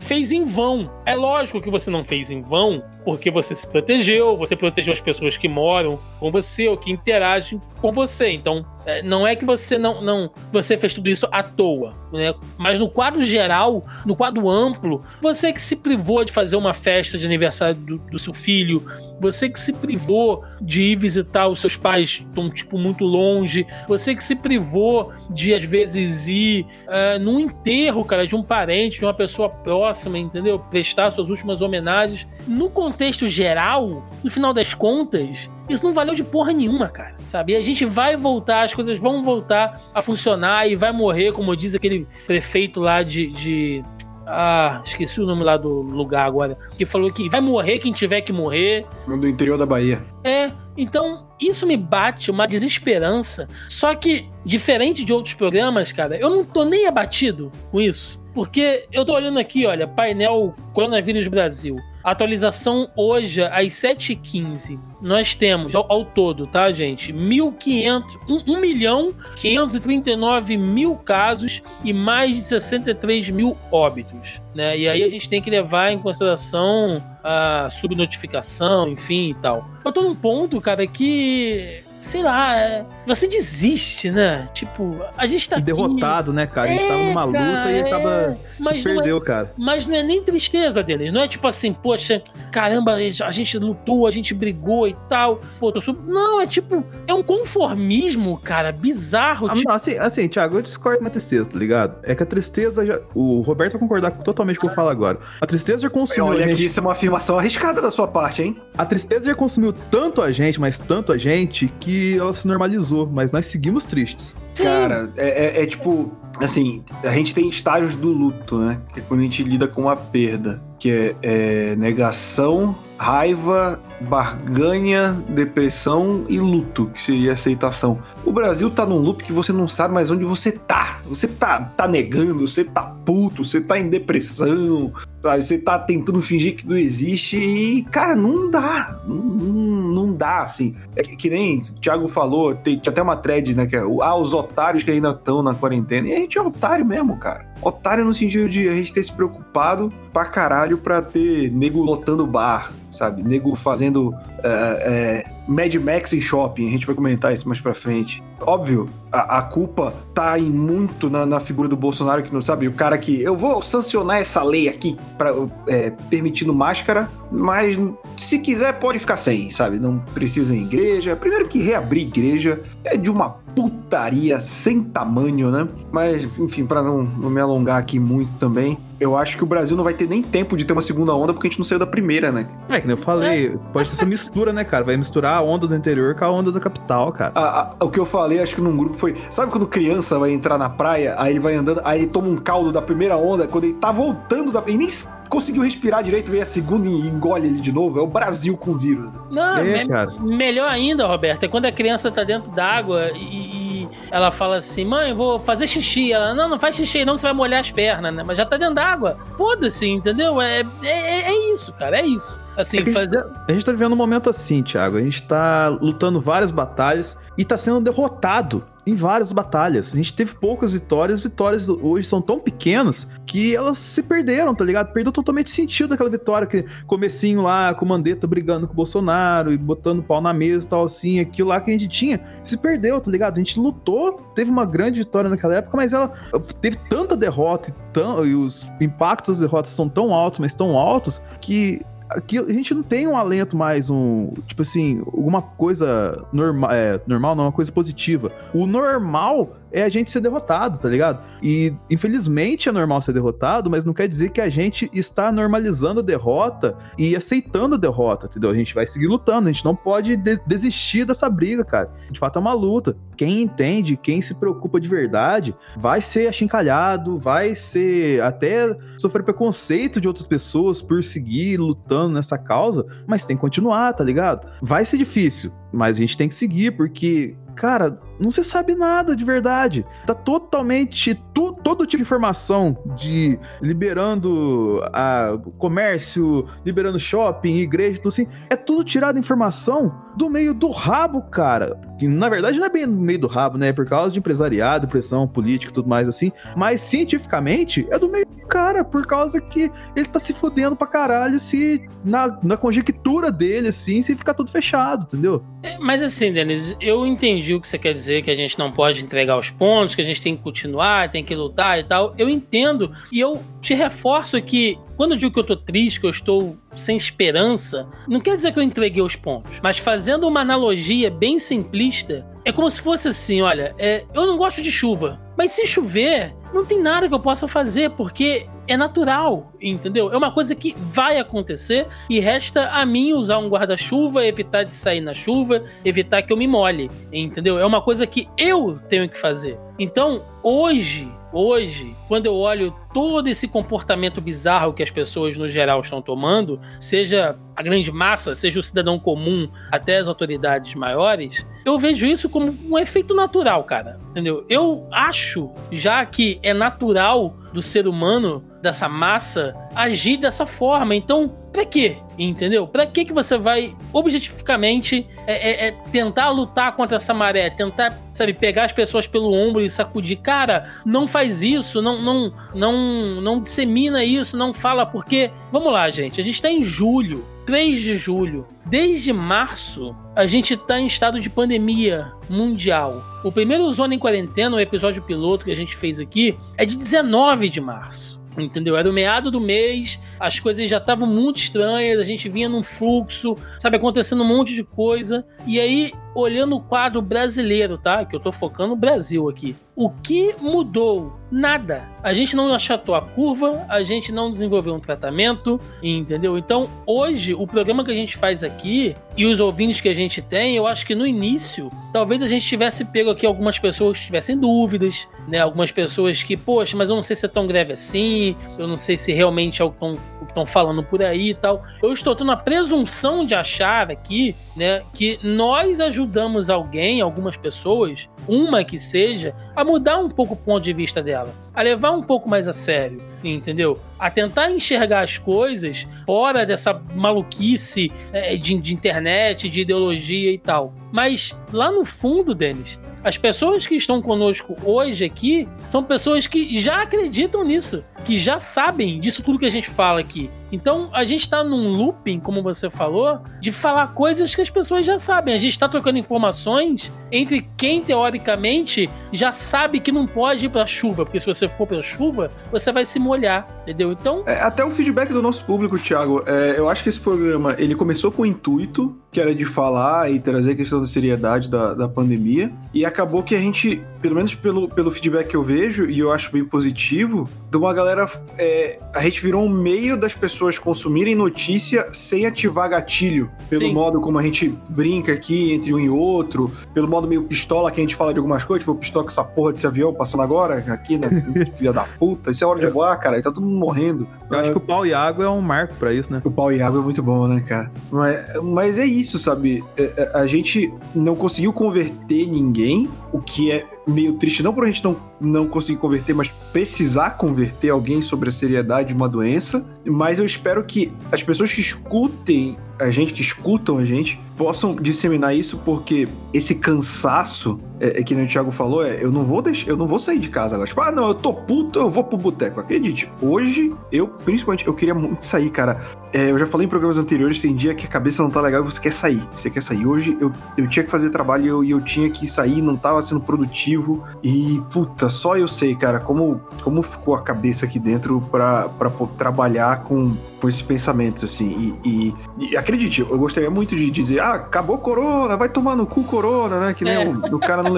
fez em vão. É lógico que você não fez em vão, porque você se protegeu, você protegeu as pessoas que moram com você ou que interagem com você. Então, é, não é que você não, não você fez tudo isso à toa, né? Mas no quadro geral, no quadro amplo, você que se privou de fazer uma festa de aniversário do, do seu filho, você que se privou de ir visitar os seus pais, estão tipo muito longe, você que se privou de às vezes ir uh, num enterro, cara, de um parente, de uma pessoa próxima, entendeu? Prestar suas últimas homenagens. No contexto geral, no final das contas, isso não valeu de porra nenhuma, cara, sabe? E a gente vai voltar, as coisas vão voltar a funcionar e vai morrer, como diz aquele prefeito lá de, de ah, esqueci o nome lá do lugar agora. Que falou que vai morrer quem tiver que morrer. Do interior da Bahia. É, então isso me bate uma desesperança. Só que, diferente de outros programas, cara, eu não tô nem abatido com isso. Porque eu tô olhando aqui, olha, painel Coronavírus Brasil. Atualização hoje, às 7h15, nós temos ao, ao, todo, tá, gente? 1.500, 1, 1 milhão 539 mil casos e mais de 63 mil óbitos, né? E aí a gente tem que levar em consideração a subnotificação, enfim e tal. Eu tô num ponto, cara, que sei lá, é, você desiste, né? Tipo, a gente tá. Derrotado, aqui, né, cara? A gente é, tava numa luta cara, e acaba. É, mas se perdeu, é, cara. Mas não é nem tristeza deles, não é tipo assim, poxa, caramba, a gente lutou, a gente brigou e tal. Pô, tô sub... Não, é tipo, é um conformismo, cara, bizarro. Ah, tipo... assim, assim, Thiago, eu discordo uma tristeza, tá ligado? É que a tristeza já. O Roberto vai concordar totalmente com o que eu falo agora. A tristeza já consumiu. Olha, gente... isso é uma afirmação arriscada da sua parte, hein? A tristeza já consumiu tanto a gente, mas tanto a gente, que ela se normalizou, mas nós seguimos tristes. Cara, é, é, é tipo, assim, a gente tem estágios do luto, né? Que é quando a gente lida com a perda, que é, é negação, raiva, barganha, depressão e luto, que seria aceitação. O Brasil tá num loop que você não sabe mais onde você tá. Você tá, tá negando, você tá puto, você tá em depressão, sabe? Você tá tentando fingir que não existe e, cara, não dá. Não, não, não dá, assim. É que, que, nem o Thiago falou, tem, tinha até uma thread, né? Que é, ah, os otários que ainda estão na quarentena. E a gente é otário mesmo, cara. Otário no sentido de a gente ter se preocupado pra caralho pra ter nego lotando bar, sabe? Nego fazendo é, é, Mad Max em shopping. A gente vai comentar isso mais pra frente. Óbvio, a, a culpa tá em muito na, na, figura do Bolsonaro, que não sabe, o cara que eu vou sancionar essa lei aqui para é, permitindo máscara, mas se quiser pode ficar sem, sabe? Não precisa em igreja. Primeiro que reabrir igreja é de uma putaria sem tamanho, né? Mas, enfim, para não, não me alongar aqui muito também, eu acho que o Brasil não vai ter nem tempo de ter uma segunda onda porque a gente não saiu da primeira, né? É, que nem eu falei, pode ter essa mistura, né, cara? Vai misturar a onda do interior com a onda da capital, cara. A, a, o que eu falei, acho que num grupo foi. Sabe quando criança vai entrar na praia, aí ele vai andando, aí ele toma um caldo da primeira onda, quando ele tá voltando da. Ele nem conseguiu respirar direito, vem a segunda e engole ele de novo. É o Brasil com o vírus. Não, é, me, cara. melhor ainda, Roberto, é quando a criança tá dentro d'água e ela fala assim: mãe, vou fazer xixi. Ela, não, não faz xixi, não, que você vai molhar as pernas, né? Mas já tá dentro d'água. Foda-se, entendeu? É, é, é isso, cara, é isso. Assim, é a, gente, tá, a gente tá vivendo um momento assim, Thiago. A gente tá lutando várias batalhas e tá sendo derrotado em várias batalhas. A gente teve poucas vitórias, vitórias hoje são tão pequenas que elas se perderam, tá ligado? Perdeu totalmente sentido daquela vitória, que comecinho lá com o Mandetta brigando com o Bolsonaro e botando pau na mesa e tal, assim, aquilo lá que a gente tinha, se perdeu, tá ligado? A gente lutou, teve uma grande vitória naquela época, mas ela teve tanta derrota e, tão, e os impactos das derrotas são tão altos, mas tão altos, que Aqui, a gente não tem um alento mais, um. Tipo assim, alguma coisa normal. É, normal não, uma coisa positiva. O normal é a gente ser derrotado, tá ligado? E infelizmente é normal ser derrotado, mas não quer dizer que a gente está normalizando a derrota e aceitando a derrota, entendeu? A gente vai seguir lutando, a gente não pode de desistir dessa briga, cara. De fato é uma luta. Quem entende, quem se preocupa de verdade, vai ser achincalhado, vai ser até sofrer preconceito de outras pessoas por seguir lutando nessa causa, mas tem que continuar, tá ligado? Vai ser difícil, mas a gente tem que seguir, porque cara, não se sabe nada de verdade. Tá totalmente tu, todo tipo de informação de liberando a comércio, liberando shopping, igreja, tudo assim, é tudo tirado informação do meio do rabo, cara. Que na verdade não é bem no meio do rabo, né? É por causa de empresariado, pressão política e tudo mais assim. Mas cientificamente é do meio do cara, por causa que ele tá se fudendo pra caralho se na, na conjectura dele, assim, se ficar tudo fechado, entendeu? É, mas assim, Denis, eu entendi o que você quer dizer, que a gente não pode entregar os pontos, que a gente tem que continuar, tem que lutar e tal. Eu entendo. E eu te reforço que quando eu digo que eu tô triste, que eu estou sem esperança, não quer dizer que eu entreguei os pontos. Mas fazendo uma analogia bem simplista, é como se fosse assim: olha, é, eu não gosto de chuva. Mas se chover, não tem nada que eu possa fazer, porque é natural, entendeu? É uma coisa que vai acontecer e resta a mim usar um guarda-chuva, evitar de sair na chuva, evitar que eu me molhe, entendeu? É uma coisa que eu tenho que fazer. Então, hoje, hoje, quando eu olho todo esse comportamento bizarro que as pessoas no geral estão tomando, seja a grande massa, seja o cidadão comum até as autoridades maiores, eu vejo isso como um efeito natural, cara. Entendeu? Eu acho já que é natural do ser humano, dessa massa, agir dessa forma. Então, pra quê? Entendeu? Pra que que você vai objetificamente é, é, é tentar lutar contra essa maré, tentar, sabe, pegar as pessoas pelo ombro e sacudir? Cara, não faz isso, não, não, não, não dissemina isso, não fala porque. Vamos lá, gente. A gente tá em julho. 3 de julho. Desde março, a gente está em estado de pandemia mundial. O primeiro Zona em Quarentena, o episódio piloto que a gente fez aqui, é de 19 de março. Entendeu? Era o meado do mês, as coisas já estavam muito estranhas, a gente vinha num fluxo, sabe, acontecendo um monte de coisa. E aí, olhando o quadro brasileiro, tá? Que eu tô focando no Brasil aqui. O que mudou? Nada. A gente não achatou a curva, a gente não desenvolveu um tratamento, entendeu? Então, hoje, o programa que a gente faz aqui e os ouvintes que a gente tem, eu acho que no início, talvez a gente tivesse pego aqui algumas pessoas que tivessem dúvidas, né? Algumas pessoas que, poxa, mas eu não sei se é tão greve assim, eu não sei se realmente é o que estão falando por aí e tal. Eu estou tendo a presunção de achar aqui, né, que nós ajudamos alguém, algumas pessoas, uma que seja, a mudar um pouco o ponto de vista dela, a levar um pouco mais a sério, entendeu? A tentar enxergar as coisas fora dessa maluquice é, de, de internet, de ideologia e tal. Mas lá no fundo, Denis, as pessoas que estão conosco hoje aqui são pessoas que já acreditam nisso, que já sabem disso tudo que a gente fala aqui. Então a gente está num looping, como você falou, de falar coisas que as pessoas já sabem. A gente está trocando informações entre quem teoricamente já sabe que não pode ir para chuva, porque se você for para chuva, você vai se molhar, entendeu? Então é, até o feedback do nosso público, Thiago, é, eu acho que esse programa ele começou com o intuito que era de falar e trazer a questão da seriedade da, da pandemia e acabou que a gente, pelo menos pelo, pelo feedback que eu vejo e eu acho bem positivo, de uma galera, é, a gente virou um meio das pessoas pessoas consumirem notícia sem ativar gatilho. Pelo Sim. modo como a gente brinca aqui entre um e outro, pelo modo meio pistola que a gente fala de algumas coisas, tipo, pistola com essa porra desse avião passando agora, aqui, né? [laughs] Filha da puta, isso é hora de voar, cara, e tá todo mundo morrendo. Eu acho que o pau e água é um marco para isso, né? O pau e água é muito bom, né, cara? Mas, mas é isso, sabe? É, é, a gente não conseguiu converter ninguém, o que é meio triste, não por a gente não, não conseguir converter, mas precisar converter alguém sobre a seriedade de uma doença. Mas eu espero que as pessoas que escutem a gente, que escutam a gente, possam disseminar isso, porque esse cansaço, é, é que o Thiago falou, é eu não vou deixar, eu não vou sair de casa agora. Tipo, ah, não, eu tô puto, eu vou pro boteco. Acredite, hoje, eu, principalmente, eu queria muito sair, cara. É, eu já falei em programas anteriores, tem dia que a cabeça não tá legal e você quer sair. Você quer sair. Hoje eu, eu tinha que fazer trabalho e eu, eu tinha que sair, não tava sendo produtivo. E, puta, só eu sei, cara, como, como ficou a cabeça aqui dentro pra, pra, trabalhar com, com esses pensamentos, assim. E, e, e acredite, eu gostaria muito de dizer, ah, acabou corona, vai tomar no cu corona, né? Que nem é. o, o, cara não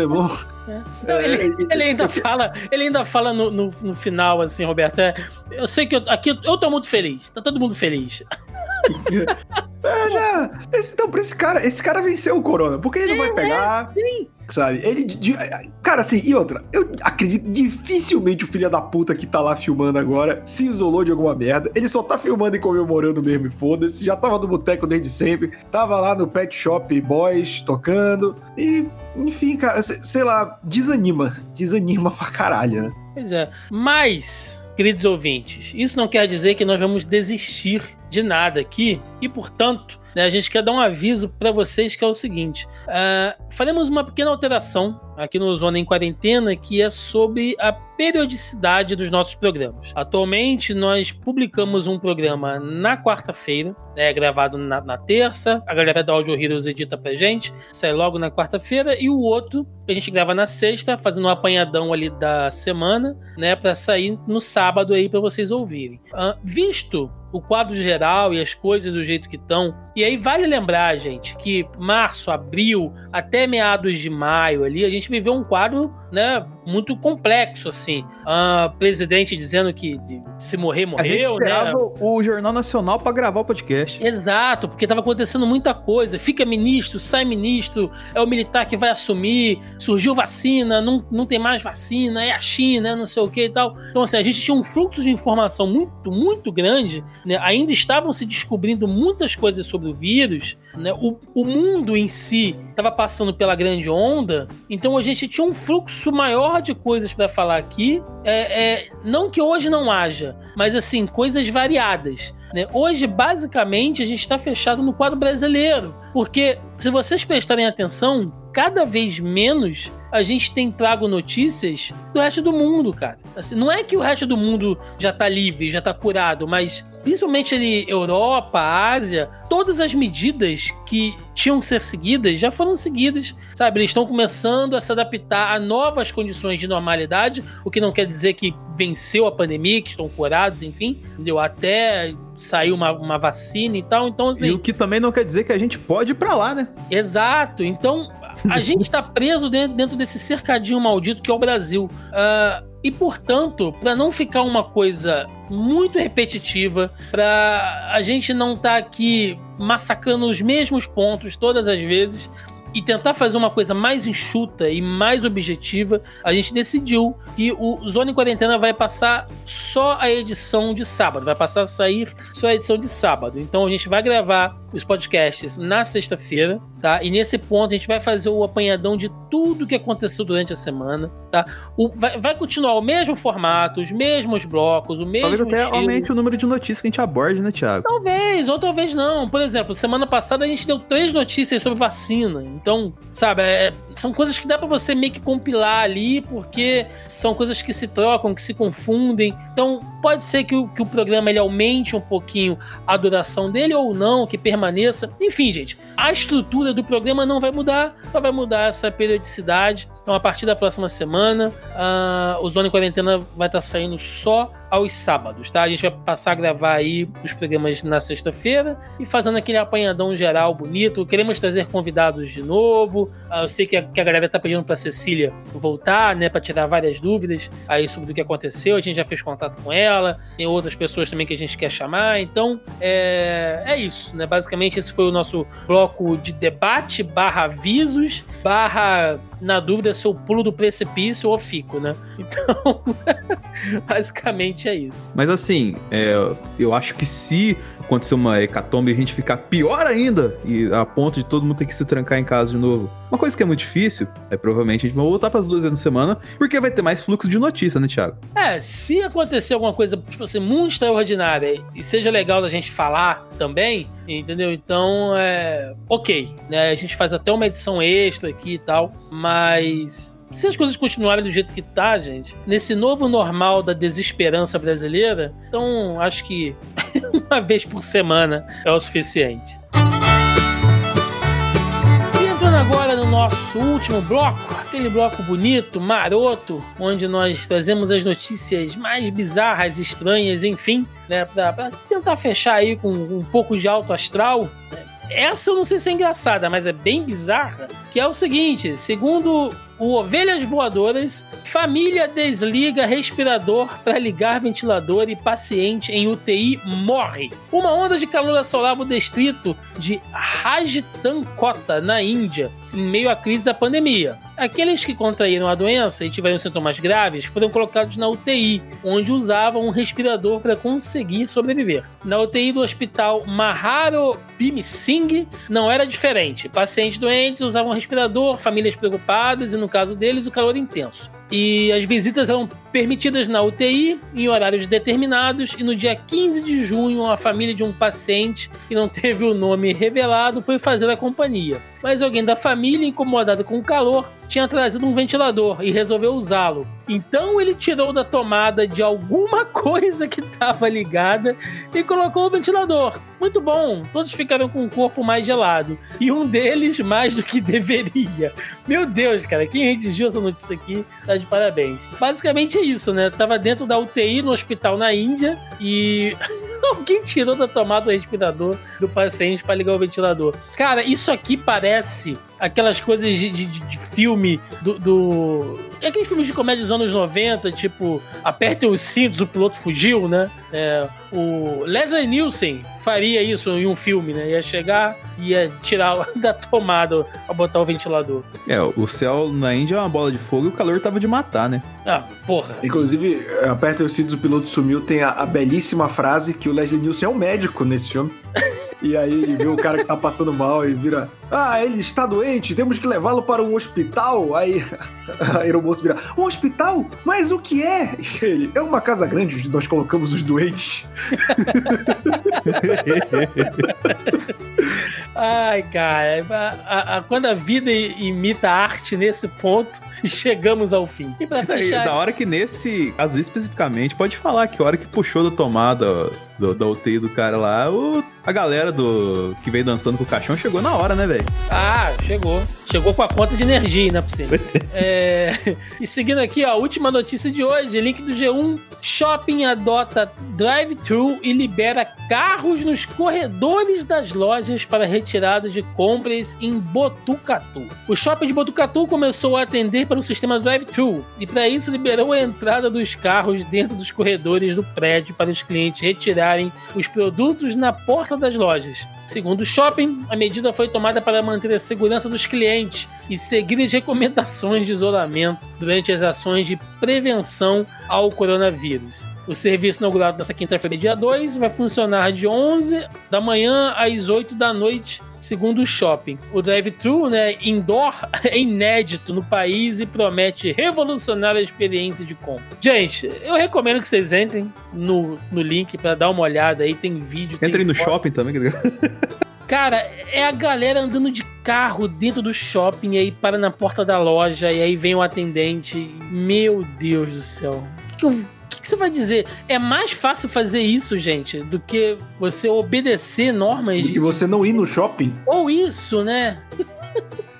[laughs] levou. É. Ele, ele, ainda fala, ele ainda fala no, no, no final, assim, Roberto. É, eu sei que eu, aqui eu tô muito feliz, tá todo mundo feliz. [laughs] é, já. Esse, então, pra esse cara, esse cara venceu o corona, porque ele não vai é, pegar. Sim sabe? Ele. De, cara, assim, e outra, eu acredito dificilmente o filho da puta que tá lá filmando agora se isolou de alguma merda. Ele só tá filmando e comemorando mesmo e foda-se. Já tava no boteco desde sempre. Tava lá no Pet Shop Boys tocando. E, enfim, cara, sei lá, desanima. Desanima pra caralho, né? Pois é. Mas, queridos ouvintes, isso não quer dizer que nós vamos desistir de nada aqui. E, portanto, né, a gente quer dar um aviso para vocês que é o seguinte: uh, faremos uma pequena alteração aqui no Zona em Quarentena que é sobre a periodicidade dos nossos programas. Atualmente, nós publicamos um programa na quarta-feira, né, gravado na, na, terça. A galera da Audio Heroes edita pra gente, sai logo na quarta-feira. E o outro, a gente grava na sexta, fazendo um apanhadão ali da semana, né, para sair no sábado aí para vocês ouvirem. Uh, visto o quadro geral e as coisas do jeito que estão. E aí vale lembrar, gente, que março, abril, até meados de maio ali, a gente viveu um quadro né, muito complexo, assim. Uh, presidente dizendo que se morrer, morreu, a gente né? esperava né? o Jornal Nacional para gravar o podcast. Exato, porque estava acontecendo muita coisa. Fica ministro, sai ministro, é o militar que vai assumir, surgiu vacina, não, não tem mais vacina, é a China, é não sei o que e tal. Então, assim, a gente tinha um fluxo de informação muito, muito grande, né? Ainda estavam se descobrindo muitas coisas sobre o vírus, né? O, o mundo em si estava passando pela grande onda, então a gente tinha um fluxo maior de coisas para falar aqui. É, é, não que hoje não haja, mas assim, coisas variadas. Né? Hoje, basicamente, a gente está fechado no quadro brasileiro, porque se vocês prestarem atenção, cada vez menos a gente tem trago notícias do resto do mundo, cara. Assim, não é que o resto do mundo já tá livre, já tá curado, mas principalmente ali Europa, Ásia, todas as medidas que tinham que ser seguidas já foram seguidas, sabe? Eles estão começando a se adaptar a novas condições de normalidade, o que não quer dizer que venceu a pandemia, que estão curados, enfim, entendeu? Até saiu uma, uma vacina e tal, então assim... E o que também não quer dizer que a gente pode ir pra lá, né? Exato, então a gente está preso dentro, dentro, desse cercadinho maldito que é o Brasil. Uh, e, portanto, para não ficar uma coisa muito repetitiva, para a gente não estar tá aqui massacrando os mesmos pontos todas as vezes, e tentar fazer uma coisa mais enxuta e mais objetiva, a gente decidiu que o Zona em Quarentena vai passar só a edição de sábado, vai passar a sair só a edição de sábado. Então a gente vai gravar os podcasts na sexta-feira, tá? E nesse ponto a gente vai fazer o apanhadão de tudo que aconteceu durante a semana, tá? O, vai, vai continuar o mesmo formato, os mesmos blocos, o mesmo Talvez até estilo. aumente o número de notícias que a gente aborde, né, Thiago? Talvez, ou talvez não. Por exemplo, semana passada a gente deu três notícias sobre vacina. Então, sabe, é, são coisas que dá para você meio que compilar ali, porque são coisas que se trocam, que se confundem. Então, pode ser que o, que o programa ele aumente um pouquinho a duração dele ou não, que permaneça. Enfim, gente, a estrutura do programa não vai mudar, só vai mudar essa periodicidade. Então, a partir da próxima semana, uh, o Zona em Quarentena vai estar tá saindo só aos sábados, tá? A gente vai passar a gravar aí os programas na sexta-feira e fazendo aquele apanhadão geral bonito. Queremos trazer convidados de novo. Uh, eu sei que a, que a galera tá pedindo pra Cecília voltar, né? Pra tirar várias dúvidas aí sobre o que aconteceu. A gente já fez contato com ela. Tem outras pessoas também que a gente quer chamar. Então, é, é isso, né? Basicamente, esse foi o nosso bloco de debate barra avisos barra na dúvida se eu pulo do precipício ou fico, né? [laughs] Então, [laughs] basicamente é isso. Mas assim, é, eu acho que se acontecer uma hecatombe e a gente ficar pior ainda, e a ponto de todo mundo ter que se trancar em casa de novo. Uma coisa que é muito difícil, é provavelmente a gente vai voltar para as duas vezes na semana, porque vai ter mais fluxo de notícia, né, Thiago? É, se acontecer alguma coisa, tipo assim, muito extraordinária e seja legal da gente falar também, entendeu? Então, é. Ok, né? A gente faz até uma edição extra aqui e tal, mas se as coisas continuarem do jeito que tá, gente, nesse novo normal da desesperança brasileira, então acho que [laughs] uma vez por semana é o suficiente. E entrando agora no nosso último bloco, aquele bloco bonito, maroto, onde nós trazemos as notícias mais bizarras, estranhas, enfim, né, pra, tentar fechar aí com um pouco de alto astral, né? Essa eu não sei se é engraçada, mas é bem bizarra. Que é o seguinte: segundo o Ovelhas Voadoras, família desliga respirador para ligar ventilador e paciente em UTI morre. Uma onda de calor assolava o distrito de Rajtankota, na Índia, em meio à crise da pandemia. Aqueles que contraíram a doença e tiveram sintomas graves foram colocados na UTI, onde usavam um respirador para conseguir sobreviver. Na UTI do hospital Maharo Bhim Singh não era diferente. Pacientes doentes usavam um respirador, famílias preocupadas e, no caso deles, o calor intenso. E as visitas eram permitidas na UTI em horários determinados. E no dia 15 de junho, a família de um paciente que não teve o nome revelado foi fazer a companhia. Mas alguém da família, incomodado com o calor, tinha trazido um ventilador e resolveu usá-lo. Então ele tirou da tomada de alguma [laughs] coisa que estava ligada e colocou o ventilador. Muito bom, todos ficaram com o corpo mais gelado. E um deles mais do que [laughs] deveria. Meu Deus, cara, quem redigiu essa notícia aqui tá de parabéns. Basicamente é isso, né? Tava dentro da UTI no hospital na Índia e. [laughs] Alguém tirou da tomada o respirador do paciente para ligar o ventilador. Cara, isso aqui parece aquelas coisas de, de, de filme do, do. É aqueles filmes de comédia dos anos 90, tipo, apertem os cintos, o piloto fugiu, né? É, o Leslie Nielsen faria isso em um filme, né? Ia chegar, ia tirar [laughs] da tomada pra botar o ventilador. É, o céu na Índia é uma bola de fogo e o calor tava de matar, né? Ah, porra. Inclusive, aperta os cintos, o piloto sumiu, tem a, a belíssima frase que o Leslie Nielsen é um médico nesse filme. [laughs] E aí ele vê o cara que tá passando mal e vira: Ah, ele está doente, temos que levá-lo para um hospital. Aí [laughs] a aeromoço vira: Um hospital? Mas o que é? E ele: É uma casa grande onde nós colocamos os doentes. [laughs] Ai, cara, a, a, quando a vida imita a arte nesse ponto, chegamos ao fim. E pra fechar. Da hora que nesse caso especificamente, pode falar que a hora que puxou da tomada do, da UTI do cara lá, o, a galera do que veio dançando com o caixão chegou na hora, né, velho? Ah, chegou. Chegou com a conta de energia ainda por cima. É. é... E seguindo aqui, ó, a última notícia de hoje, link do G1. Shopping adota drive-thru e libera carros nos corredores das lojas para retirada de compras em Botucatu. O shopping de Botucatu começou a atender para o sistema drive-thru e para isso liberou a entrada dos carros dentro dos corredores do prédio para os clientes retirarem os produtos na porta das lojas. Segundo o shopping, a medida foi tomada para manter a segurança dos clientes e seguir as recomendações de isolamento durante as ações de prevenção ao coronavírus. O serviço inaugurado nessa quinta-feira, dia 2, vai funcionar de 11 da manhã às 8 da noite, segundo o shopping. O drive-thru, né, indoor, [laughs] é inédito no país e promete revolucionar a experiência de compra. Gente, eu recomendo que vocês entrem no, no link para dar uma olhada aí, tem vídeo. Entrem no shopping também. Cara, é a galera andando de carro dentro do shopping e aí para na porta da loja e aí vem o atendente. Meu Deus do céu. O que, que eu o que, que, você vai dizer? É mais fácil fazer isso, gente, do que você obedecer normas. E você não ir no shopping? Ou isso, né?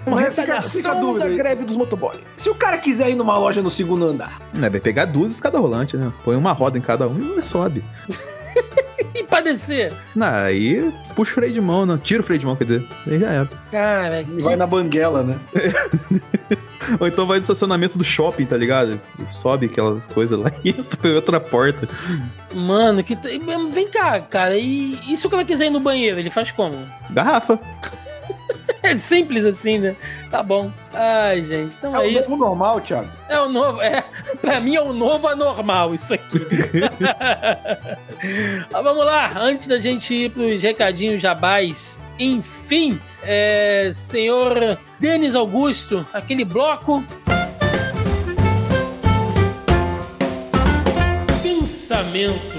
Uma retaliação da greve dos motoboys. Se o cara quiser ir numa loja no segundo andar. Não, vai pegar duas escadas rolantes, né? Põe uma roda em cada um e sobe. [laughs] e padecer. Não, aí puxa o freio de mão, não. Tira o freio de mão, quer dizer. Aí já era. Cara, vai na banguela, né? [laughs] Ou então vai no estacionamento do shopping, tá ligado? Sobe aquelas coisas lá [laughs] e entra pela outra porta. Mano, que. Vem cá, cara. E, e se o cara quiser ir no banheiro, ele faz como? Garrafa. [laughs] É simples assim, né? Tá bom. Ai, gente, então é, é o isso. novo normal, Thiago. É o novo, é. Pra mim é o novo anormal isso aqui. [laughs] ah, vamos lá, antes da gente ir pros recadinhos jabás, enfim, é, senhor Denis Augusto, aquele bloco. Pensamento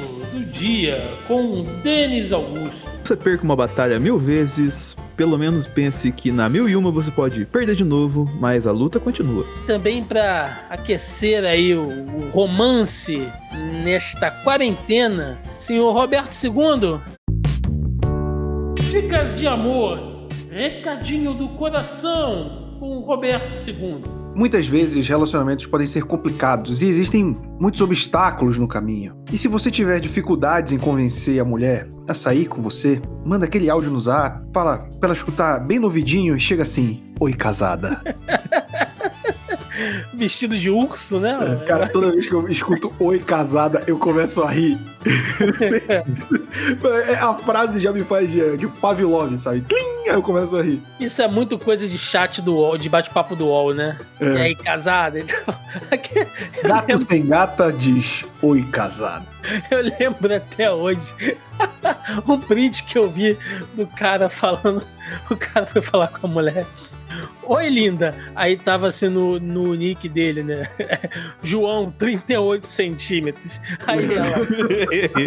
dia com Denis Augusto. Você perca uma batalha mil vezes, pelo menos pense que na mil e uma você pode perder de novo, mas a luta continua. Também para aquecer aí o, o romance nesta quarentena, senhor Roberto II. Dicas de amor, recadinho do coração com o Roberto II. Muitas vezes relacionamentos podem ser complicados e existem muitos obstáculos no caminho. E se você tiver dificuldades em convencer a mulher a sair com você, manda aquele áudio no zap, fala pra ela escutar bem no ouvidinho e chega assim: Oi, casada. [laughs] Vestido de urso, né? É, cara, toda vez que eu escuto Oi, casada, eu começo a rir. [laughs] É, a frase já me faz de, de Pavlov, sabe? Tlim! Aí eu começo a rir. Isso é muito coisa de chat do UOL, de bate-papo do UOL, né? É. E aí, casada? Então... [laughs] Gato lembro... sem gata diz Oi, casada. Eu lembro até hoje [laughs] um print que eu vi do cara falando. O cara foi falar com a mulher. Oi, linda. Aí tava assim no, no nick dele, né? [laughs] João, 38 centímetros. Aí ela.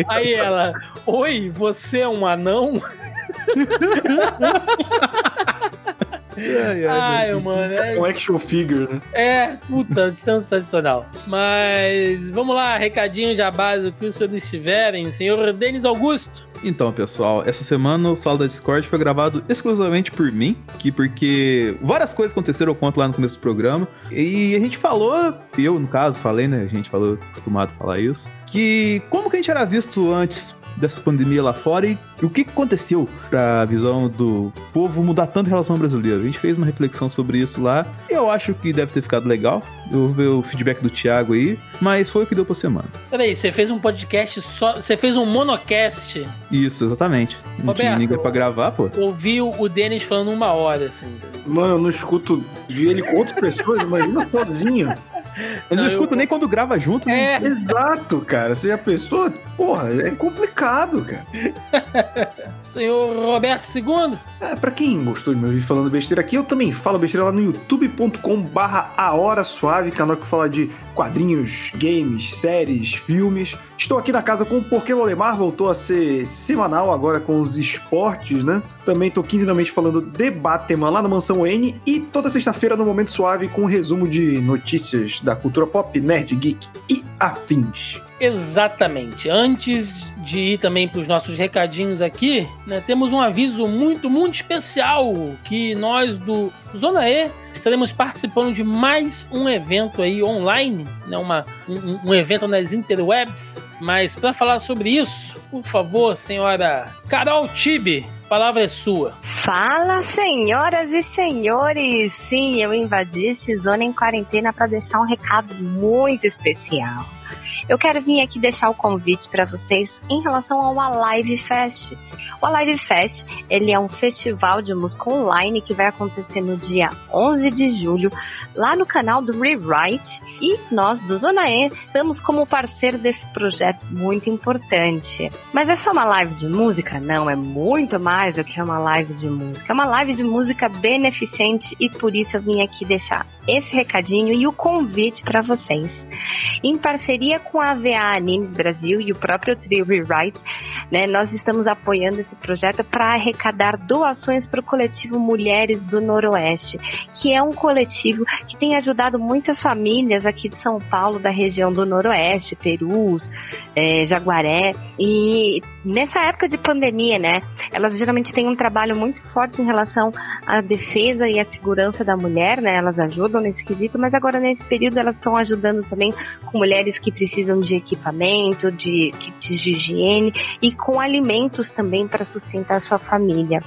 [laughs] aí ela. Oi, você é um anão? [laughs] Ai, ai, ai mano. É um action figure, né? É, puta, sensacional. Mas vamos lá, recadinho de base do que os senhores tiverem. Senhor Denis Augusto. Então, pessoal, essa semana o Sala da Discord foi gravado exclusivamente por mim, que porque várias coisas aconteceram, eu conto lá no começo do programa. E a gente falou, eu no caso falei, né? A gente falou, acostumado a falar isso, que como que a gente era visto antes dessa pandemia lá fora e o que aconteceu pra visão do povo mudar tanto em relação ao brasileiro. A gente fez uma reflexão sobre isso lá e eu acho que deve ter ficado legal. Eu vou ver o feedback do Thiago aí, mas foi o que deu pra semana. Peraí, você fez um podcast só. Você fez um monocast. Isso, exatamente. Não tinha Roberto, ninguém pra gravar, pô. Ouviu o Denis falando uma hora, assim. Mano, eu não escuto de ele com outras pessoas, imagina sozinho. Eu não, Não, escuto eu- nem quando grava junto, né? É, Exato, cara. Você já pensou? Porra, é complicado, cara. senhor Roberto II. É, pra quem gostou de me ouvir falando besteira aqui, eu também falo besteira lá no youtube.com barra A Hora Suave, canal que fala de quadrinhos, games, séries, filmes. Estou aqui na casa com o Porquê Lolemar, voltou a ser semanal agora com os esportes, né? Também tô quinzenalmente falando de Batman lá na Mansão N e toda sexta-feira no Momento Suave com um resumo de notícias da cultura pop, nerd, geek e afins. Exatamente. Antes de ir também para os nossos recadinhos aqui, né, temos um aviso muito, muito especial que nós do Zona E estaremos participando de mais um evento aí online, né, uma, um, um evento nas interwebs. Mas para falar sobre isso, por favor, senhora Carol Tibe, a palavra é sua. Fala, senhoras e senhores! Sim, eu invadi este Zona em Quarentena para deixar um recado muito especial. Eu quero vir aqui deixar o convite para vocês em relação ao Alive Fest. O Alive Fest, ele é um festival de música online que vai acontecer no dia 11 de julho, lá no canal do Rewrite, e nós do Zona E estamos como parceiro desse projeto muito importante. Mas é só uma live de música? Não, é muito mais do que uma live de música. É uma live de música beneficente e por isso eu vim aqui deixar esse recadinho e o convite para vocês. Em parceria com a AVA Animes Brasil e o próprio Trio Rewrite, né, nós estamos apoiando esse projeto para arrecadar doações para o coletivo Mulheres do Noroeste, que é um coletivo que tem ajudado muitas famílias aqui de São Paulo, da região do Noroeste, Perus, é, Jaguaré. E nessa época de pandemia, né, elas geralmente têm um trabalho muito forte em relação à defesa e à segurança da mulher, né? Elas ajudam nesse quesito, mas agora nesse período elas estão ajudando também com mulheres que precisam de equipamento, de kits de higiene e com alimentos também para sustentar sua família.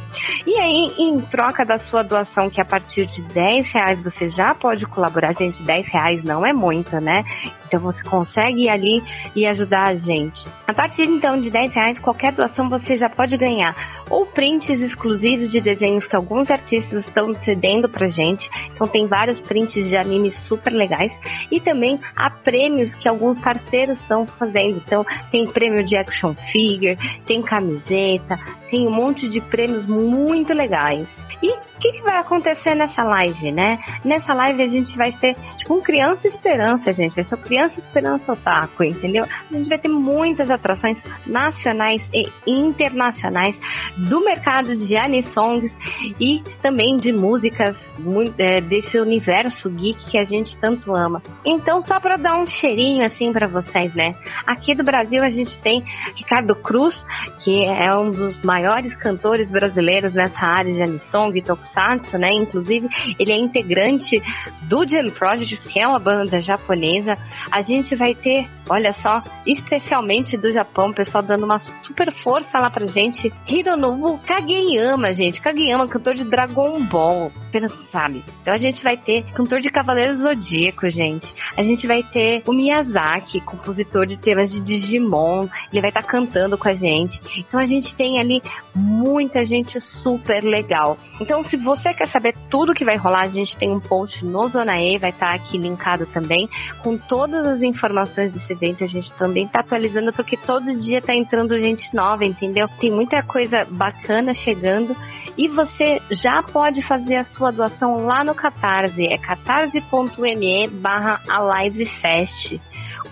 E aí, em troca da sua doação, que a partir de 10 reais você já pode colaborar, gente, 10 reais não é muito, né? Então você consegue ir ali e ajudar a gente. A partir então de 10 reais, qualquer doação você já pode ganhar ou prints exclusivos de desenhos que alguns artistas estão cedendo pra gente. Então tem vários prints de animes super legais e também há prêmios que alguns parceiros estão fazendo. Então tem prêmio de action figure, tem camiseta, tem um monte de prêmios muito legais. E o que, que vai acontecer nessa live, né? Nessa live a gente vai ter, um Criança Esperança, gente. Vai ser o Criança Esperança Otaku, entendeu? A gente vai ter muitas atrações nacionais e internacionais do mercado de anisongs e também de músicas muito, é, desse universo geek que a gente tanto ama. Então, só para dar um cheirinho assim para vocês, né? Aqui do Brasil a gente tem Ricardo Cruz, que é um dos maiores cantores brasileiros nessa área de anisong e tokusatsu, né? Inclusive, ele é integrante do Jam Project, que é uma banda japonesa. A gente vai ter, olha só, especialmente do Japão, o pessoal dando uma super força lá pra gente. Hironobu Kageyama, gente. Kageyama, cantor de Dragon Ball. Apenas sabe. Então a gente vai ter cantor de Cavaleiros Zodíaco, gente. A gente vai ter o Miyazaki, compositor de temas de Digimon. Ele vai estar cantando com a gente. Então a gente tem ali muita gente super legal. Então, se você quer saber tudo que vai rolar, a gente tem um post no Zona E, vai estar aqui linkado também, com todas as informações desse evento. A gente também tá atualizando, porque todo dia tá entrando gente nova, entendeu? Tem muita coisa bacana chegando. E você já pode fazer a sua doação lá no Catarse. É catarse.me barra AliveFest.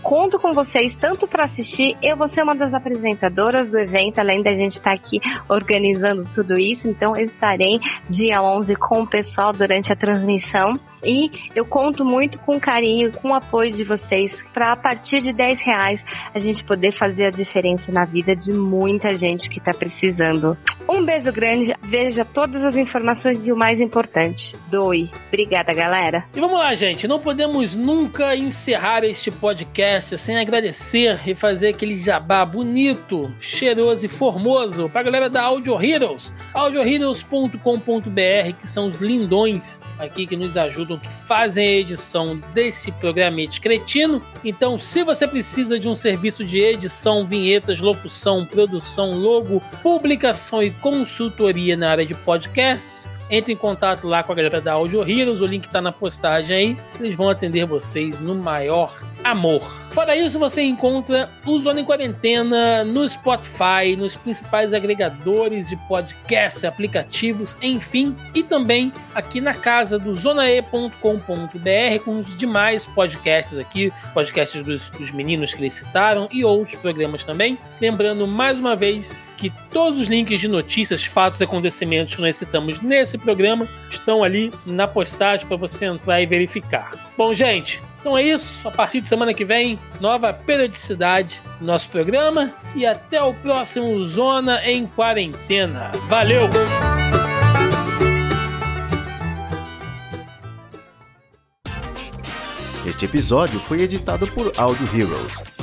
Conto com vocês tanto para assistir. Eu vou ser uma das apresentadoras do evento, além da gente estar aqui organizando tudo isso. Então, eu estarei dia 11 com o pessoal durante a transmissão. E eu conto muito com carinho, com o apoio de vocês, para a partir de 10 reais a gente poder fazer a diferença na vida de muita gente que está precisando. Um beijo grande, veja todas as informações e o mais importante, doe. Obrigada, galera. E vamos lá, gente. Não podemos nunca encerrar este podcast sem agradecer e fazer aquele jabá bonito, cheiroso e formoso para a galera da Audio Heroes. audioheroes.com.br, que são os lindões aqui que nos ajudam, que fazem a edição desse programete cretino. Então, se você precisa de um serviço de edição, vinhetas, locução, produção, logo, publicação e consultoria na área de podcasts, entre em contato lá com a galera da Audio Heroes, o link está na postagem aí. Eles vão atender vocês no maior amor. Fora isso, você encontra o Zona em Quarentena no Spotify, nos principais agregadores de podcast, aplicativos, enfim, e também aqui na casa do zonae.com.br com os demais podcasts aqui, podcasts dos, dos meninos que eles citaram e outros programas também. Lembrando mais uma vez que todos os links de notícias, fatos e acontecimentos que nós citamos nesse programa estão ali na postagem para você entrar e verificar. Bom, gente, então é isso. A partir de semana que vem, nova periodicidade no nosso programa. E até o próximo Zona em Quarentena. Valeu! Este episódio foi editado por Audio Heroes.